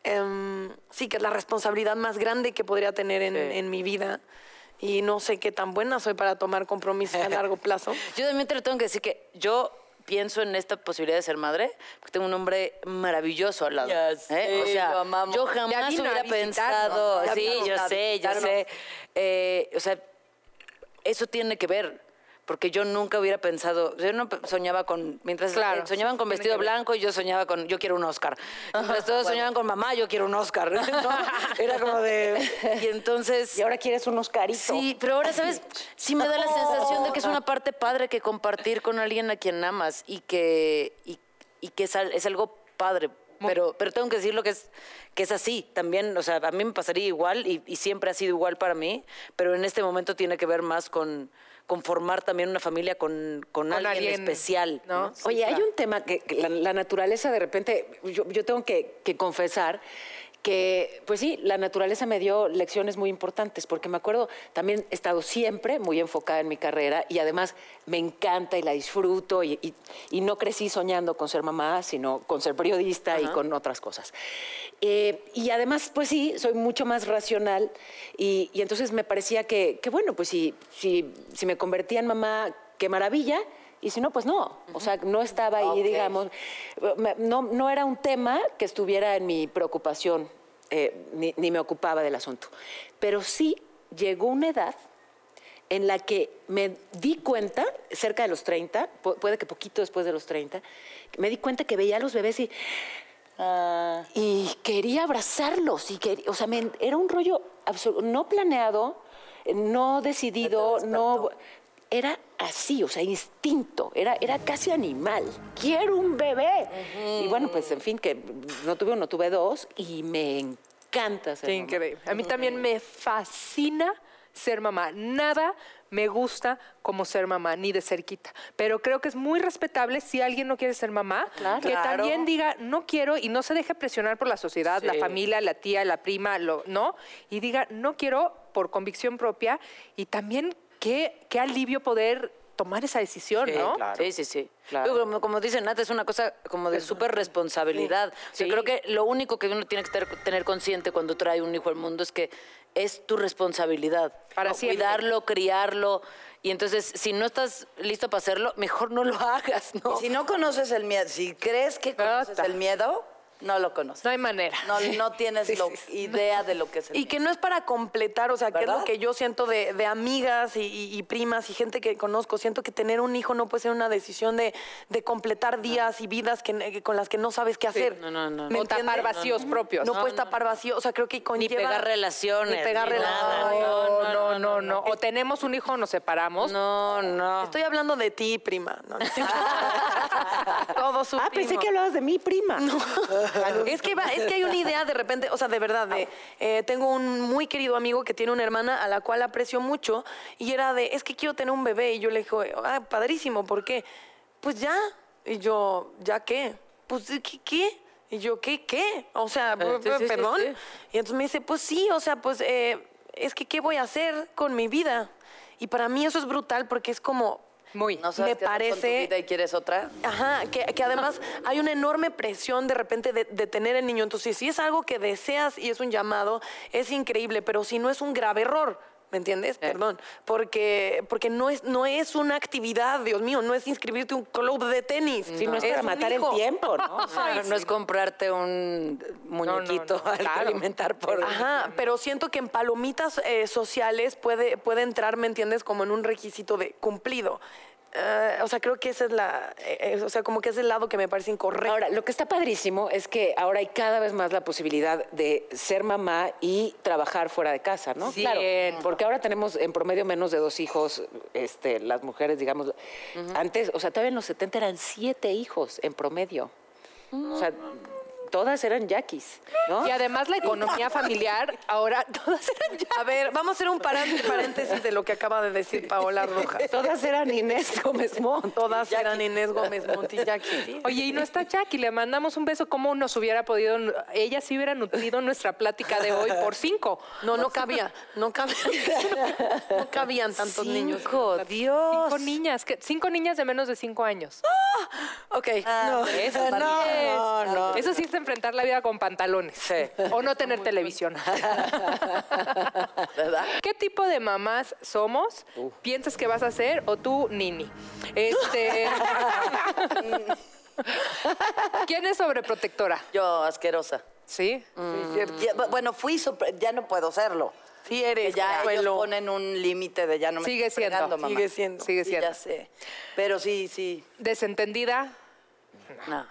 em, sí, que es la responsabilidad más grande que podría tener en, en mi vida. Y no sé qué tan buena soy para tomar compromisos a largo plazo. Yo también te lo tengo que decir que yo pienso en esta posibilidad de ser madre, porque tengo un hombre maravilloso al lado. ¿eh? o sea, lo amamos. yo jamás hubiera pensado, ya sí, yo sé, yo sé. Eh, o sea, eso tiene que ver. Porque yo nunca hubiera pensado, yo no soñaba con, mientras Claro, eh, soñaban con vestido blanco y yo soñaba con, yo quiero un Oscar. Mientras todos soñaban con mamá, yo quiero un Oscar. ¿no? Era como de, y entonces... Y ahora quieres un Oscarito. Sí, pero ahora, ¿sabes? Sí me da la sensación de que es una parte padre que compartir con alguien a quien amas y que, y, y que es algo padre. Pero, pero tengo que decirlo que es, que es así también. O sea, a mí me pasaría igual y, y siempre ha sido igual para mí, pero en este momento tiene que ver más con, con formar también una familia con, con, alguien, alguien, especial. ¿no? ¿no? Oye, hay un tema que, que la, la naturaleza de repente, yo, yo tengo que, que confesar que, pues sí, la naturaleza me dio lecciones muy importantes, porque me acuerdo, también he estado siempre muy enfocada en mi carrera y además me encanta y la disfruto y, y- y no crecí soñando con ser mamá, sino con ser periodista y con otras cosas. Eh, y además, pues sí, soy mucho más racional y, y entonces me parecía que, que, bueno, pues si, si, si me convertía en mamá, qué maravilla. Y si no, pues no. O sea, no estaba ahí, digamos. No, no era un tema que estuviera en mi preocupación, eh, ni, ni me ocupaba del asunto. Pero sí llegó una edad en la que me di cuenta, cerca de los 30, pu- puede que poquito después de los 30, me di cuenta que veía a los bebés y, y quería abrazarlos. Y quería- o sea, me- era un rollo no planeado, no decidido, no... Era así, o sea, instinto, era, era casi animal. Quiero un bebé. Y bueno, pues en fin, que no tuve uno, tuve dos y me encanta ser Qué mamá. increíble. A mí también me fascina ser mamá. Nada me gusta como ser mamá, ni de cerquita. Pero creo que es muy respetable si alguien no quiere ser mamá, que también diga, no quiero y no se deje presionar por la sociedad, la familia, la tía, la prima, lo, ¿no? Y diga, no quiero por convicción propia y también qué, qué alivio poder tomar esa decisión, ¿no? Sí, sí, sí. Claro. Yo, como, como dice Nat, es una cosa como de súper responsabilidad. O sea, creo que lo único que uno tiene que tener consciente cuando trae un hijo al mundo es que es tu responsabilidad. Para. Cuidarlo, criarlo. Y entonces, si no estás listo para hacerlo, mejor no lo hagas, ¿no? Y si no conoces el miedo, si crees que conoces el miedo, no lo conoces. No hay manera. No, no tienes lo- idea de lo que es el Y que no es para completar, o sea, que es lo que yo siento de, de amigas y, y- y primas y gente que conozco. Siento que tener un hijo no puede ser una decisión de, de completar días y vidas que, que- con las que no sabes qué hacer. no, no, no. ¿Me O tapar vacíos propios. No, puedes tapar vacíos, o sea, creo que Ni conlleva... pegar relaciones. Ni pegar ni nada. relaciones. No, no, no, no. O tenemos un hijo o nos separamos. No, no. Estoy hablando de ti, prima. No, no sé. Todos Ah, pensé que hablabas de mi prima. Es que, va- es que hay una idea de repente, o sea, de verdad, de, eh, tengo un muy querido amigo que tiene una hermana a la cual aprecio mucho y era de, es que quiero tener un bebé. Y yo le dije, ah, padrísimo, ¿por qué? Pues ya. Y yo, ¿ya qué? Pues, ¿qué? qué? Y yo, ¿qué? ¿Qué? O sea, sí, sí, perdón. sí. Y entonces me dice, pues sí, o sea, pues eh, es que ¿qué voy a hacer con mi vida? Y para mí eso es brutal porque es como, Muy. No sabes me qué hacer con tu parece- vida y quieres otra. Ajá, que, que además hay una enorme presión de repente de, de tener el niño. Entonces, si es algo que deseas y es un llamado, es increíble, pero si no es un grave error. ¿Me entiendes? Perdón. Porque, porque no, es, no es una actividad, Dios mío, no es inscribirte a un club de tenis. Si no es para matar el tiempo, ¿no? No, no es comprarte un muñequito no, al claro. alimentar por... Ajá, pero siento que en palomitas eh, sociales puede, puede entrar, ¿me entiendes? Como en un requisito de cumplido. Eh, o sea, creo que esa es la, eh, eh, o sea, como que es el lado que me parece incorrecto. Ahora, lo que está padrísimo es que ahora hay cada vez más la posibilidad de ser mamá y trabajar fuera de casa, ¿no? Sí. Claro, porque ahora tenemos en promedio menos de dos hijos, este, las mujeres, digamos. Antes, o sea, todavía en los 70 eran siete hijos en promedio. O sea, todas eran yaquis, ¿no? Y además la economía familiar, ahora todas eran ya. A ver, vamos a hacer un parán- paréntesis de lo que acaba de decir Paola Rojas. Todas eran Inés Gómez Montt. Todas eran Inés Gómez Montillaki. ¿sí? Oye, y no está Jackie, le mandamos un beso. ¿Cómo nos hubiera podido, ella sí hubiera nutrido nuestra plática de hoy por cinco? No, no cabía, no cabía. No cabían tantos niños. Cinco, Dios. Cinco niñas, que- cinco niñas de menos de cinco años. Ok. No, Eso sí es. Eso sí es enfrentar la vida con pantalones. O no tener televisión. ¿Verdad? ¿Qué tipo de mamás somos? ¿Piensas que vas a ser o tú, Nini? Este. ¿Quién es sobreprotectora? Yo, asquerosa. Sí. Ya, bu- bueno, fui, ya no puedo serlo. Sí Que eres, ya ellos Consuelo. ponen un límite de ya no me Sigue siendo. fregando, mamá. Sigue siendo. Sigue Sí, siendo. ya sé. Pero sí, sí. Desentendida, No.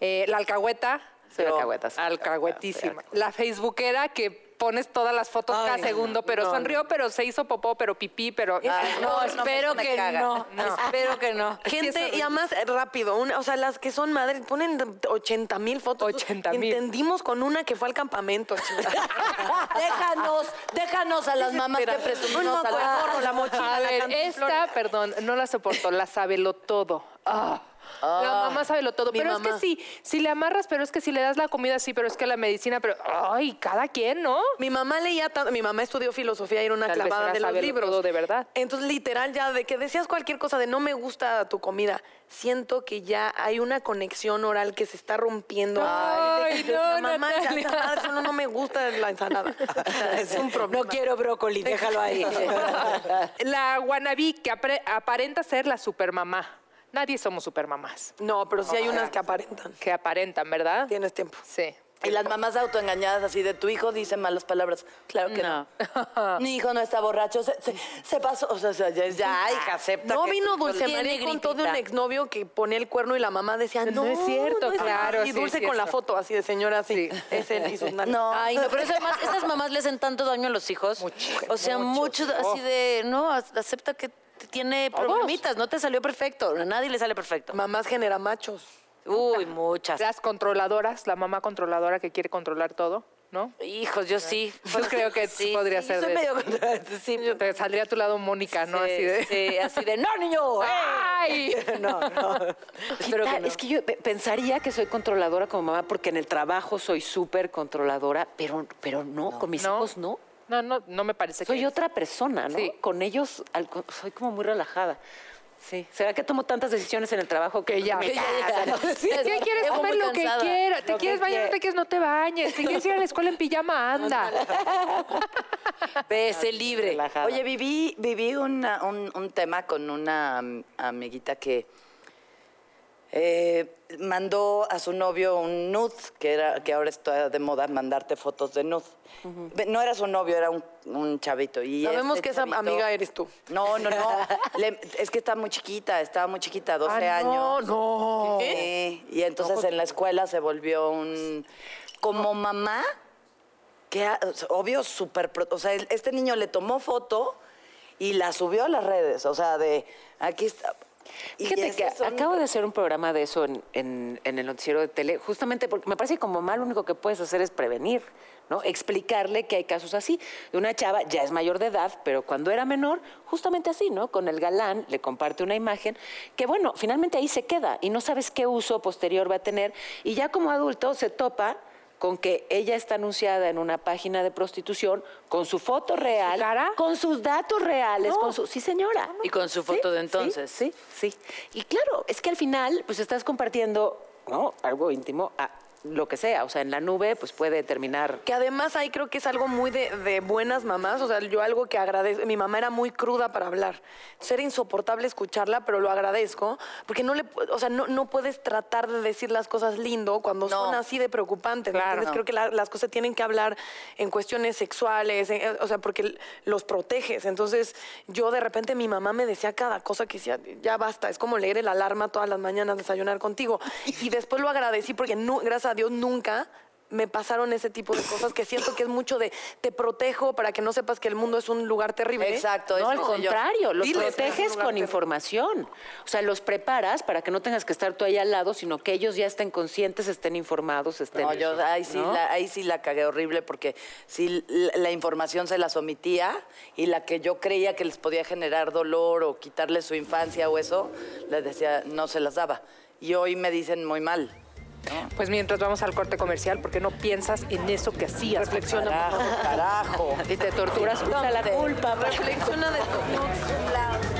eh, la alcahueta, Soy alcahuetas. alcahuetísima. La facebookera que pones todas las fotos cada segundo, pero no, sonrió, pero se hizo popó, pero pipí, pero... Ay, No, no, espero me que caga. no. Espero que no. Gente, y además rápido, una- o sea, las que son madres ponen 80 mil fotos. 80,000. Entendimos con una que fue al campamento. déjanos, déjanos a las mamás que presumimos a la gorro, la mochila, A ver, esta, perdón, no la soporto, la sabelo todo. Ah. La mamá sabe lo todo. Pero es que sí, si le amarras, pero es que si le das la comida, sí, pero es que la medicina, pero. Ay, cada quien, ¿no? Mi mamá leía tanto, mi mamá estudió filosofía y era una Tal clavada de los libros. todo de verdad. Entonces, literal, ya de que decías cualquier cosa de no me gusta tu comida, siento que ya hay una conexión oral que se está rompiendo. Ay, de no, mamá, ya madre, no, no me gusta la ensalada. Es un problema. No quiero brócoli, déjalo ahí. La wannabe que aparenta ser la supermamá. Nadie somos supermamás. No, pero sí hay unas que aparentan. Que aparentan, ¿verdad? Tienes tiempo. Sí. Y las mamás autoengañadas así de tu hijo dice malas palabras. Claro que no. Mi hijo no está borracho, se, se- se pasó. O sea, ya, ya, hija, acepta. No que vino Dulce María y contó de un exnovio que ponía el cuerno y la mamá decía, no, No es cierto, no claro, Y Dulce con la foto así de señora así. Sí. Es él y sus. No. Ay, no, pero eso además, estas mamás le hacen tanto daño a los hijos. o sea, mucho así de, no, acepta que tiene problemitas, no te salió perfecto, a nadie le sale perfecto. Mamás genera machos. Uy, muchas. Las controladoras, la mamá controladora que quiere controlar todo, ¿no? Hijos, yo sí. Yo creo que Sí, podría sí, ser soy de- medio contra- sí, yo- Te saldría a tu lado Mónica, ¿no? sí, así de. sí, así de, no, niño, ¡eh! ¡Ay! No, no. Espero que Tal, no. Es que yo pe- pensaría que soy controladora como mamá porque en el trabajo soy súper controladora, pero, pero no, con mis No. hijos no. No, no, no me parece Soy que. otra persona, ¿no? Sí. Con ellos al soy como muy relajada. Sí. ¿Será que tomo tantas decisiones en el trabajo que, ya. me? Sí, quieres comer lo que quieras. Te quieres bañar, no te quieres, no te bañes. Te quieres ir a la escuela en pijama, anda. Ve, sé libre. Relajada. Oye, viví, viví una- un, un tema con una am- amiguita que eh, mandó a su novio un nude, que, era, que ahora está de moda mandarte fotos de nude. No era su novio, era un, un chavito. Y Sabemos este que esa amiga eres tú. No, no, no. Le- es que está muy chiquita, estaba muy chiquita, 12 Ah, años. no, no. Sí, y entonces en la escuela se volvió un... Como mamá, que obvio, súper... O sea, este niño le tomó foto y la subió a las redes. O sea, de aquí está... Fíjate que son- acabo de hacer un programa de eso en, en- en el noticiero de tele, justamente porque me parece que como mal lo único que puedes hacer es prevenir, ¿no? Explicarle que hay casos así. De una chava ya es mayor de edad, pero cuando era menor, justamente así, ¿no? Con el galán le comparte una imagen que, bueno, finalmente ahí se queda y no sabes qué uso posterior va a tener. Y ya como adulto se topa con que ella está anunciada en una página de prostitución con su foto real, cara? con sus datos reales, con su... Sí, señora. Y con su foto Sí, de sí, entonces. Sí, sí. Y claro, es que al final, pues estás compartiendo, ¿no? Algo íntimo a lo que sea. O sea, en la nube, pues puede terminar. Que además ahí creo que es algo muy de, de buenas mamás. O sea, yo algo que agradezco. Mi mamá era muy cruda para hablar. Entonces, era insoportable escucharla, pero lo agradezco. Porque no le, o sea, no, no puedes tratar de decir las cosas lindo cuando son No. así de preocupantes. ¿me Claro. Creo que la- las cosas tienen que hablar en cuestiones sexuales, en- o sea, porque los proteges. Entonces, yo de repente mi mamá me decía cada cosa que decía, ya basta, es como leer el alarma todas las mañanas, desayunar contigo. Y después lo agradecí porque nu- gracias a Dios nunca me pasaron ese tipo de cosas que siento que es mucho de te protejo para que no sepas que el mundo es un lugar terrible. Exacto. No, eso al yo. contrario, los Diles proteges con terrible. información. O sea, los preparas para que no tengas que estar tú ahí al lado, sino que ellos ya estén conscientes, estén informados, estén. No, yo ahí sí, ¿no? la, ahí sí la cagué horrible porque sí la, la información se las omitía y la que yo creía que les podía generar dolor o quitarles su infancia o eso, les decía, no se las daba. Y hoy me dicen muy mal. Pues mientras vamos al corte comercial, ¿por qué no piensas en eso que hacías? Reflexiona. Carajo, carajo. Y te torturas, usa la culpa. Reflexiona de todo.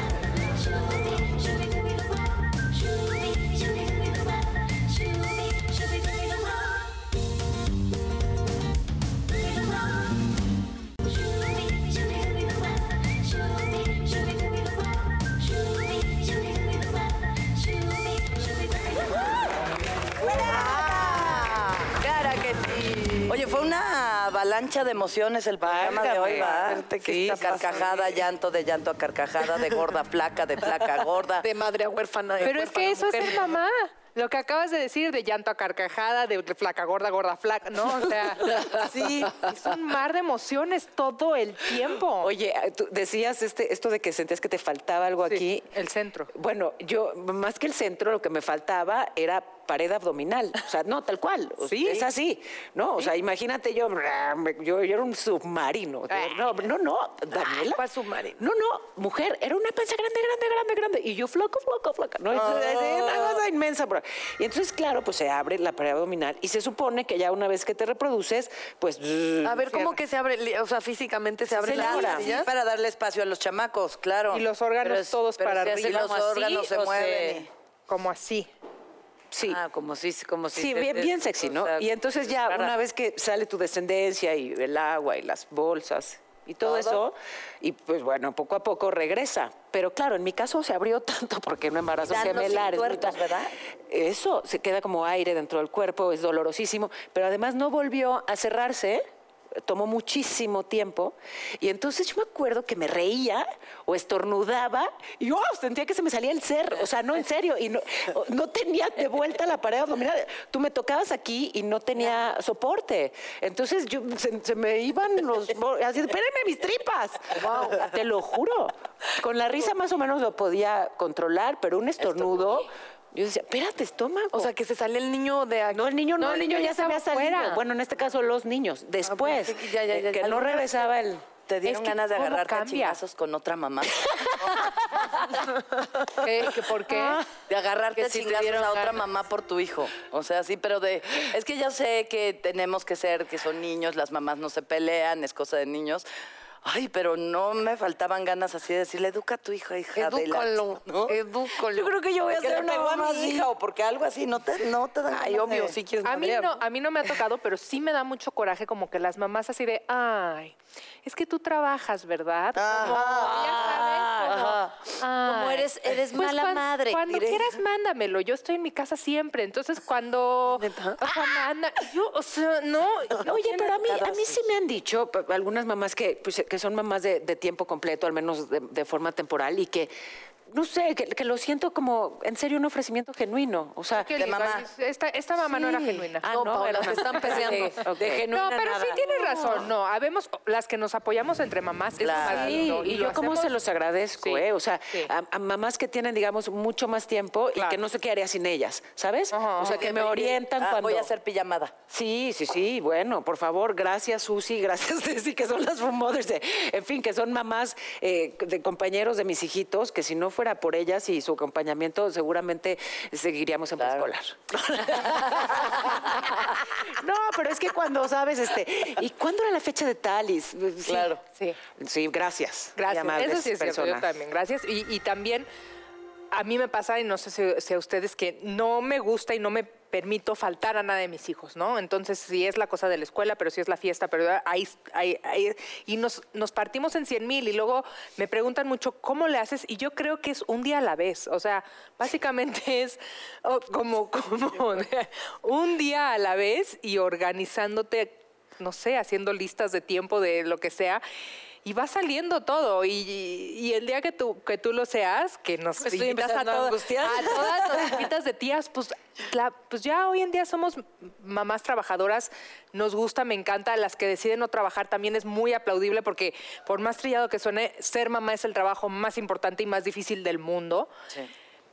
Avalancha de emociones el programa de hoy, va. Verte qué Sí, está carcajada, llanto, de llanto a carcajada, de gorda a flaca, de flaca a gorda. De madre a huérfana. de Pero es que eso es ser mamá. Lo que acabas de decir de llanto a carcajada, de flaca gorda, gorda flaca, ¿no? O sea, sí, es un mar de emociones todo el tiempo. Oye, tú decías este, esto de que sentías que te faltaba algo Sí, aquí. el centro. Bueno, yo, más que el centro, lo que me faltaba era pared abdominal. O sea, no, tal cual. Sí. Es así, ¿no? O sea, imagínate yo, yo, yo era un submarino. No, no, no, Daniela. ¿Cuál submarino? No, no, mujer, era una panza grande, grande, grande, grande. Y yo flaco, flaco, flaca. No, es una cosa inmensa. bro. Y entonces, claro, pues se abre la pared abdominal y se supone que ya una vez que te reproduces, pues... A ver, ¿cómo que se abre? O sea, físicamente se abre Se la abre, Sí, para darle espacio a los chamacos, claro. Y los órganos Pero es- todos pero para arriba. Los como así, órganos se mueven. y- Como así. Sí. Ah, como si, como si Sí, bien, bien sexy, o ¿no? sea, y entonces ya, una vez que sale tu descendencia y el agua y las bolsas y todo, eso, y pues bueno, poco a poco regresa. Pero claro, en mi caso se abrió tanto porque un embarazo Y dando gemelar es muy tuertos, ¿verdad? Eso, se queda como aire dentro del cuerpo, es dolorosísimo, pero además no volvió a cerrarse. Tomó muchísimo tiempo y entonces yo me acuerdo que me reía o estornudaba y ¡oh! sentía que se me salía el ser, o sea, no en serio, y no, no tenía de vuelta la pared abdominal. Tú me tocabas aquí y no tenía soporte. Entonces yo, se, se me iban los... Así, espérenme mis tripas. Te lo juro. Con la risa más o menos lo podía controlar, pero un estornudo... Yo decía, espérate, estómago. O sea, que se sale el niño de aquí. No, el niño no, el niño ya se había salido. fuera. Bueno, en este caso los niños. Después, pensé que ya, ya, ya, eh, que ya. no regresaba el... ¿Te dieron que ganas de ¿cómo agarrarte a chingazos con otra mamá? ¿Qué, ¿Que ¿Por qué? De agarrarte Que a te chingazos a otra ganas. mamá por tu hijo. O sea, sí, pero de... Es que ya sé que tenemos que ser, que son niños, las mamás no se pelean, es cosa de niños. Ay, pero no me faltaban ganas así de decirle, educa a tu hija, hija de la-", Edúcalo, ¿no? edúcalo. Yo creo que yo voy a ser una mamá así. hija, o porque algo así, no te, no te dan Ay, ganas obvio, de- sí quieres A mí, no, a mí no me ha tocado, pero sí me da mucho coraje como que las mamás así de, ay, es que tú trabajas, ¿verdad? Como, ya sabes, como, Como "Ay, eres- eres mala cuan- madre". Cuando Diré. quieras, mándamelo. Yo estoy en mi casa siempre. Entonces, cuando... ¿Neta? O sea, manda... Yo, o sea, no... no Oye, pero a mí, a mí sí me han dicho algunas mamás que, pues, que son mamás de, de tiempo completo, al menos de, de forma temporal, y que, no sé, que, que lo siento como, en serio, un ofrecimiento genuino. O sea, de mamá. Esta, esta mamá no era genuina. Ah, No, no, Paola, te están peleando. De genuina No, pero nada. sí tienes razón. No, habemos las que nos apoyamos entre mamás. es Claro. más Sí, lindo, y, lo yo como se los agradezco, Sí, ¿eh? O sea, sí. a, a mamás que tienen, digamos, mucho más tiempo y que no sé qué haría sin ellas, ¿sabes? Ajá, o sea, que me orientan Ah, cuando... Voy a hacer pijamada. Sí, sí, sí, bueno, por favor, gracias Susi, gracias Ceci, que son las mothers, de- en fin, que son mamás eh, de compañeros de mis hijitos, que si no fuera por ellas y su acompañamiento, seguramente seguiríamos en Claro. preescolar. no, pero es que cuando sabes, este, ¿y cuándo era la fecha de tal? Y, sí, Claro. Sí. Sí, gracias. Gracias. Eso sí es cierto, yo también. Gracias. Y, y también a mí me pasa, y no sé si, si a ustedes, que no me gusta y no me permito faltar a nada de mis hijos, ¿no? Entonces, sí es la cosa de la escuela, pero sí es la fiesta, pero ahí, y nos, partimos en 100 mil y luego me preguntan mucho, ¿cómo le haces? Y yo creo que es un día a la vez, o sea, básicamente es oh, como, un día a la vez y organizándote, no sé, haciendo listas de tiempo de lo que sea. Y va saliendo todo. Y, y el día que tú, que tú lo seas, que nos estoy invitas a, a todo- angustiar. a todas las invitas de tías, pues, la- pues ya hoy en día somos mamás trabajadoras, nos gusta, me encanta. Las que deciden no trabajar también es muy aplaudible porque, por más trillado que suene, ser mamá es el trabajo más importante y más difícil del mundo.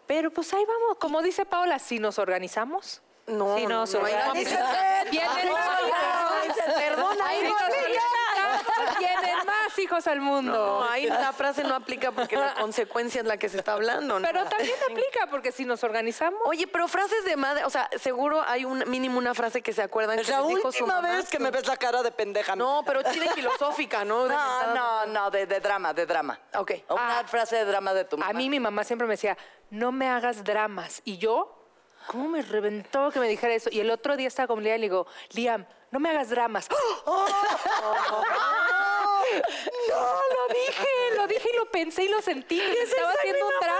Pero pues ahí vamos, como dice Paola, si nos organizamos. No, Sí, no, se hay organiza. nada. Vienen más hijos. Perdona, Ahí ahí nos no organizamos, Vienen más hijos al mundo. No, ahí la frase no aplica porque la consecuencia es la que se está hablando. ¿no? Pero también aplica porque si nos organizamos. Oye, pero frases de madre, o sea, seguro hay un mínimo una frase que se acuerdan Es que la les dijo su última mamá. vez que me ves la cara de pendeja. No, pero chile filosófica, ¿no? No, no, no, de, de drama, de drama. Ok. Una frase de drama de tu mamá. A mí mi mamá siempre me decía, no me hagas dramas. Y yo, ¿cómo me reventó que me dijera eso? Y el otro día estaba con Liam y le digo, Liam, no me hagas dramas. No, lo dije, lo dije y lo pensé y lo sentí. que estaba haciendo un sabes.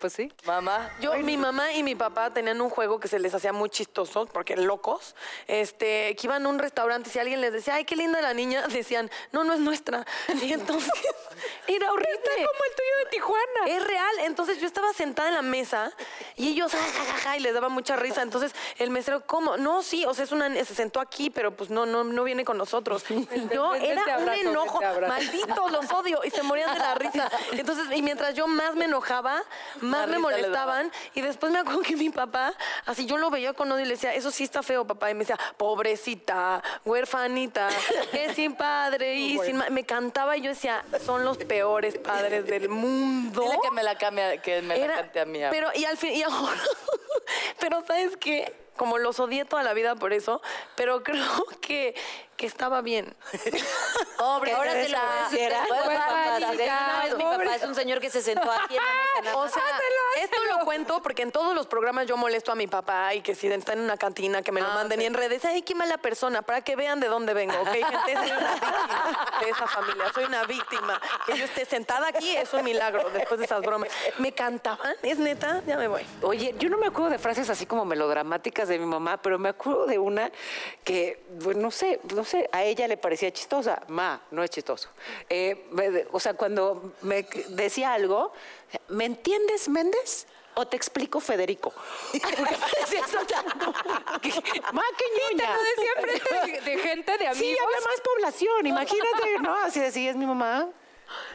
Pues sí. Mamá. Yo, mi mamá y mi papá tenían un juego que se les hacía muy chistoso, porque locos, este, que iban a un restaurante y si alguien les decía, ay, qué linda la niña, decían, no, no es nuestra. Y entonces, era horrible. Como el tuyo de Tijuana. Es real. Entonces yo estaba sentada en la mesa y ellos, ja, ja, ja, ja, y les daba mucha risa. Entonces el mesero, ¿cómo? No, sí, o sea, es una, se sentó aquí, pero pues no, no, no viene con nosotros. Yo era un abrazo, enojo, malditos, los odio, y se morían de la risa. Entonces, y mientras yo más me enojaba, más me molestaban. Y después me acuerdo que mi papá, así yo lo veía con odio y le decía, eso sí está feo, papá. Y me decía, pobrecita, huerfanita, que sin padre y sin ma-". Me cantaba y yo decía, son los peores padres del mundo. Dile que me la cambie, que me la cante a mí. Pero, y al fin, y ahora, pero ¿sabes qué? Como los odié toda la vida por eso, pero creo que, que estaba bien. Pobre Ahora se lo Teresa. hiciera. Pues, mi papá es un señor que se sentó aquí en la mesa. O sea, esto lo cuento porque en todos los programas yo molesto a mi papá y que si está en una cantina que me lo Ah, manden y en redes, ay, qué mala persona, para que vean de dónde vengo, ¿ok? Gente, soy una víctima de esa familia, soy una víctima. Que yo esté sentada aquí es un milagro después de esas bromas. ¿Me cantaban? ¿Es neta? Ya me voy. Oye, yo no me acuerdo de frases así como melodramáticas de mi mamá, pero me acuerdo de una que, pues, no sé, no sé, a ella le parecía chistosa. Ma, no es chistoso. Eh, me- o sea, cuando me decía algo, ¿me entiendes, Méndez? ¿O te explico, Federico? Porque parecía eso tan... Ma, qué Te ñoña. lo decía frente de, de gente, de amigos. Sí, había más población, imagínate, ¿no? Así así es mi mamá.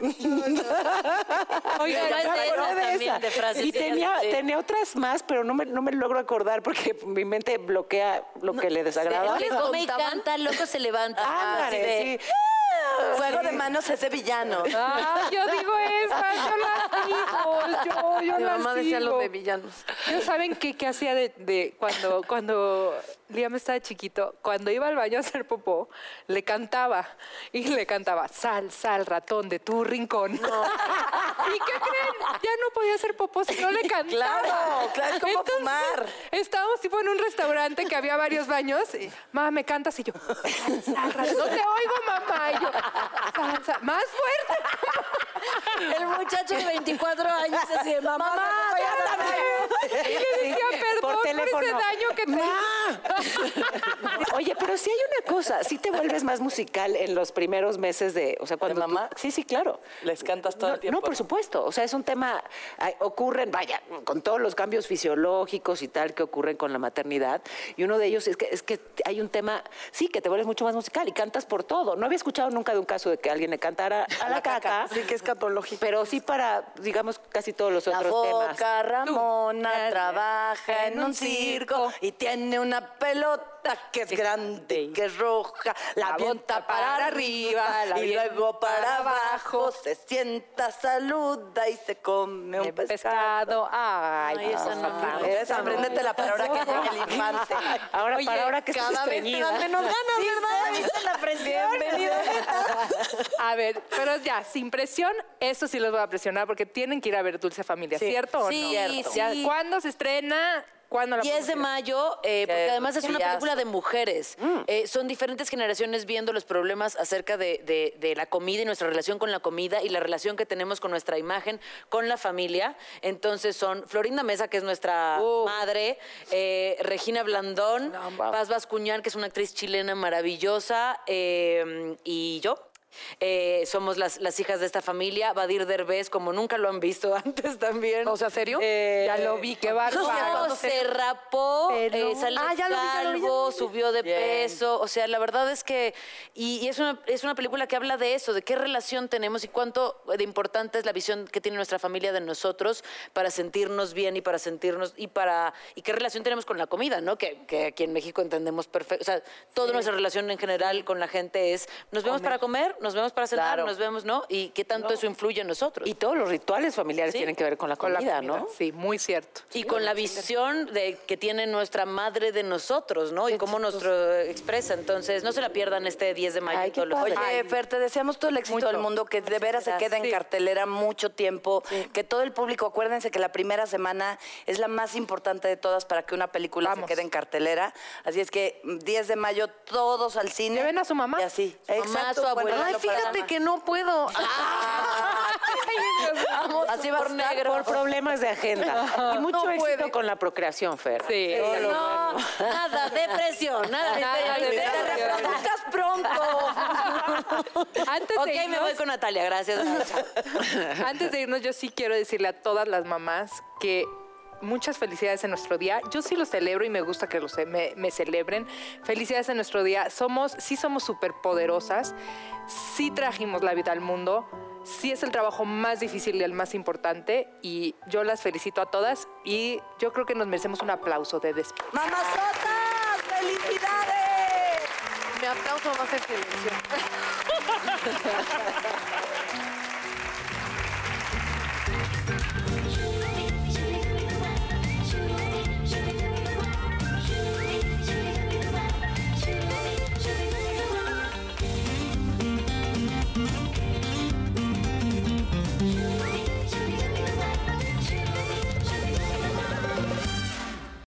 Oiga, es de esas de también, esa. de frases Y tenía, sí. tenía otras más, pero no me, no me logro acordar porque mi mente bloquea lo que le desagrada. Que come y canta, loco se levanta. Ándale, Así de- sí. Fuego de manos ese villano. Ah, yo digo esa, yo la sigo, yo, yo Mi la mamá decía lo de villanos. Yo saben qué, qué hacía de, de cuando, cuando Liam estaba chiquito, cuando iba al baño a hacer popó, le cantaba y le cantaba, sal, sal, ratón de tu rincón. ¿Y qué creen? Ya no podía hacer popó si no le cantaba. Claro, claro, es como Entonces, fumar. Estábamos tipo en un restaurante que había varios baños y, mamá, ¿me cantas? Y yo, sal, sal, ratón. No te oigo, mamá. Y yo, sal, sal. más fuerte. El muchacho de 24 años así de mamá, Y le decía, perdón por ese daño que te Oye, pero sí hay una cosa, sí te vuelves más musical en los primeros meses de, o sea, cuando tú- mamá? sí, sí, claro. Les cantas todo no, el tiempo. No, por supuesto. O sea, es un tema, ocurren, vaya, con todos los cambios fisiológicos y tal que ocurren con la maternidad. Y uno de ellos es que, es que hay un tema, sí, que te vuelves mucho más musical y cantas por todo. No había escuchado nunca de un caso de que alguien le cantara a la caca. Sí, que es Pero sí para, digamos, casi todos los La otros temas. foca Ramona Tú. trabaja en un circo y tiene una pelota que es grande y que es roja. La La bota para arriba la y luego para abajo. Se sienta, saluda y se come un pescado. pescado. Ay, Ay, esa no. apréndetela para ahora que llegue el infante. Ahora, Oye, para ahora que Cada vez te dan menos ganas, ¿verdad? ¿Viste la presión? Bienvenida. A ver, pero ya, sin presión, eso sí los voy a presionar porque tienen que ir a ver Dulce Familia, ¿cierto o Sí, no? Cierto. Ya, sí. ¿Cuándo se estrena? ¿Cuándo la 10 de mayo, eh, porque además es una película de mujeres. Eh, son diferentes generaciones viendo los problemas acerca de, de- de la comida y nuestra relación con la comida y la relación que tenemos con nuestra imagen, con la familia. Entonces son Florinda Mesa, que es nuestra madre, eh, Regina Blandón, Paz Bascuñán, que es una actriz chilena maravillosa, y yo. Eh, somos las, las hijas de esta familia. Badir Derbez, como nunca lo han visto antes también. O sea, ¿serio? Eh, Ya lo vi, qué bárbaro. no, se rapó, Pero- eh, salió Ah, ya lo vi, ya lo vi, ya calvo, lo vi. subió de Bien. peso. O sea, la verdad es que. Y, y es, una, es una película que habla de eso, de qué relación tenemos y cuánto de importante es la visión que tiene nuestra familia de nosotros para sentirnos bien y para sentirnos. Y para y qué relación tenemos con la comida, ¿no? Que, que aquí en México entendemos perfecto. O sea, toda nuestra relación en general con la gente es: nos vemos para comer, nos vemos para cenar, Claro. nos vemos, ¿no? Y qué tanto eso influye en nosotros. Y todos los rituales familiares Sí, tienen que ver con la Con la comida, ¿no? Sí, muy cierto. Y con la visión de que tiene nuestra madre de nosotros, ¿no? Y cómo nos expresa. Entonces, no se la pierdan este 10 de mayo. Ay, qué todos los- padre. Oye, Fer, te deseamos todo el éxito Mucho. del mundo, que de veras se quede en Sí. cartelera mucho tiempo, que todo el público, acuérdense que la primera semana es la más importante de todas para que una película Vamos. se quede en cartelera. Así es que mm, 10 de mayo todos al cine. Lleven a su mamá. Y así. mamá, Exacto, su abuela. Ay, para fíjate que no puedo. Ay, vamos Así va por negro. Por problemas de agenda. Y mucho No éxito puede. con la procreación, Fer. Sí. No, nada, depresión, nada, Nada de de Te reproduzcas pronto. Antes ok, de me irnos, voy con Natalia, gracias. Antes de irnos, yo sí quiero decirle a todas las mamás que muchas felicidades en nuestro día. Yo sí lo celebro y me gusta que lo ce- me, me celebren. Felicidades en nuestro día. Somos, sí somos súper poderosas. Sí trajimos la vida al mundo. Sí es el trabajo más difícil y el más importante. Y yo las felicito a todas. Y yo creo que nos merecemos un aplauso de despedida. ¡Mamazotas! ¡Felicidades! Mi aplauso va a ser silencio.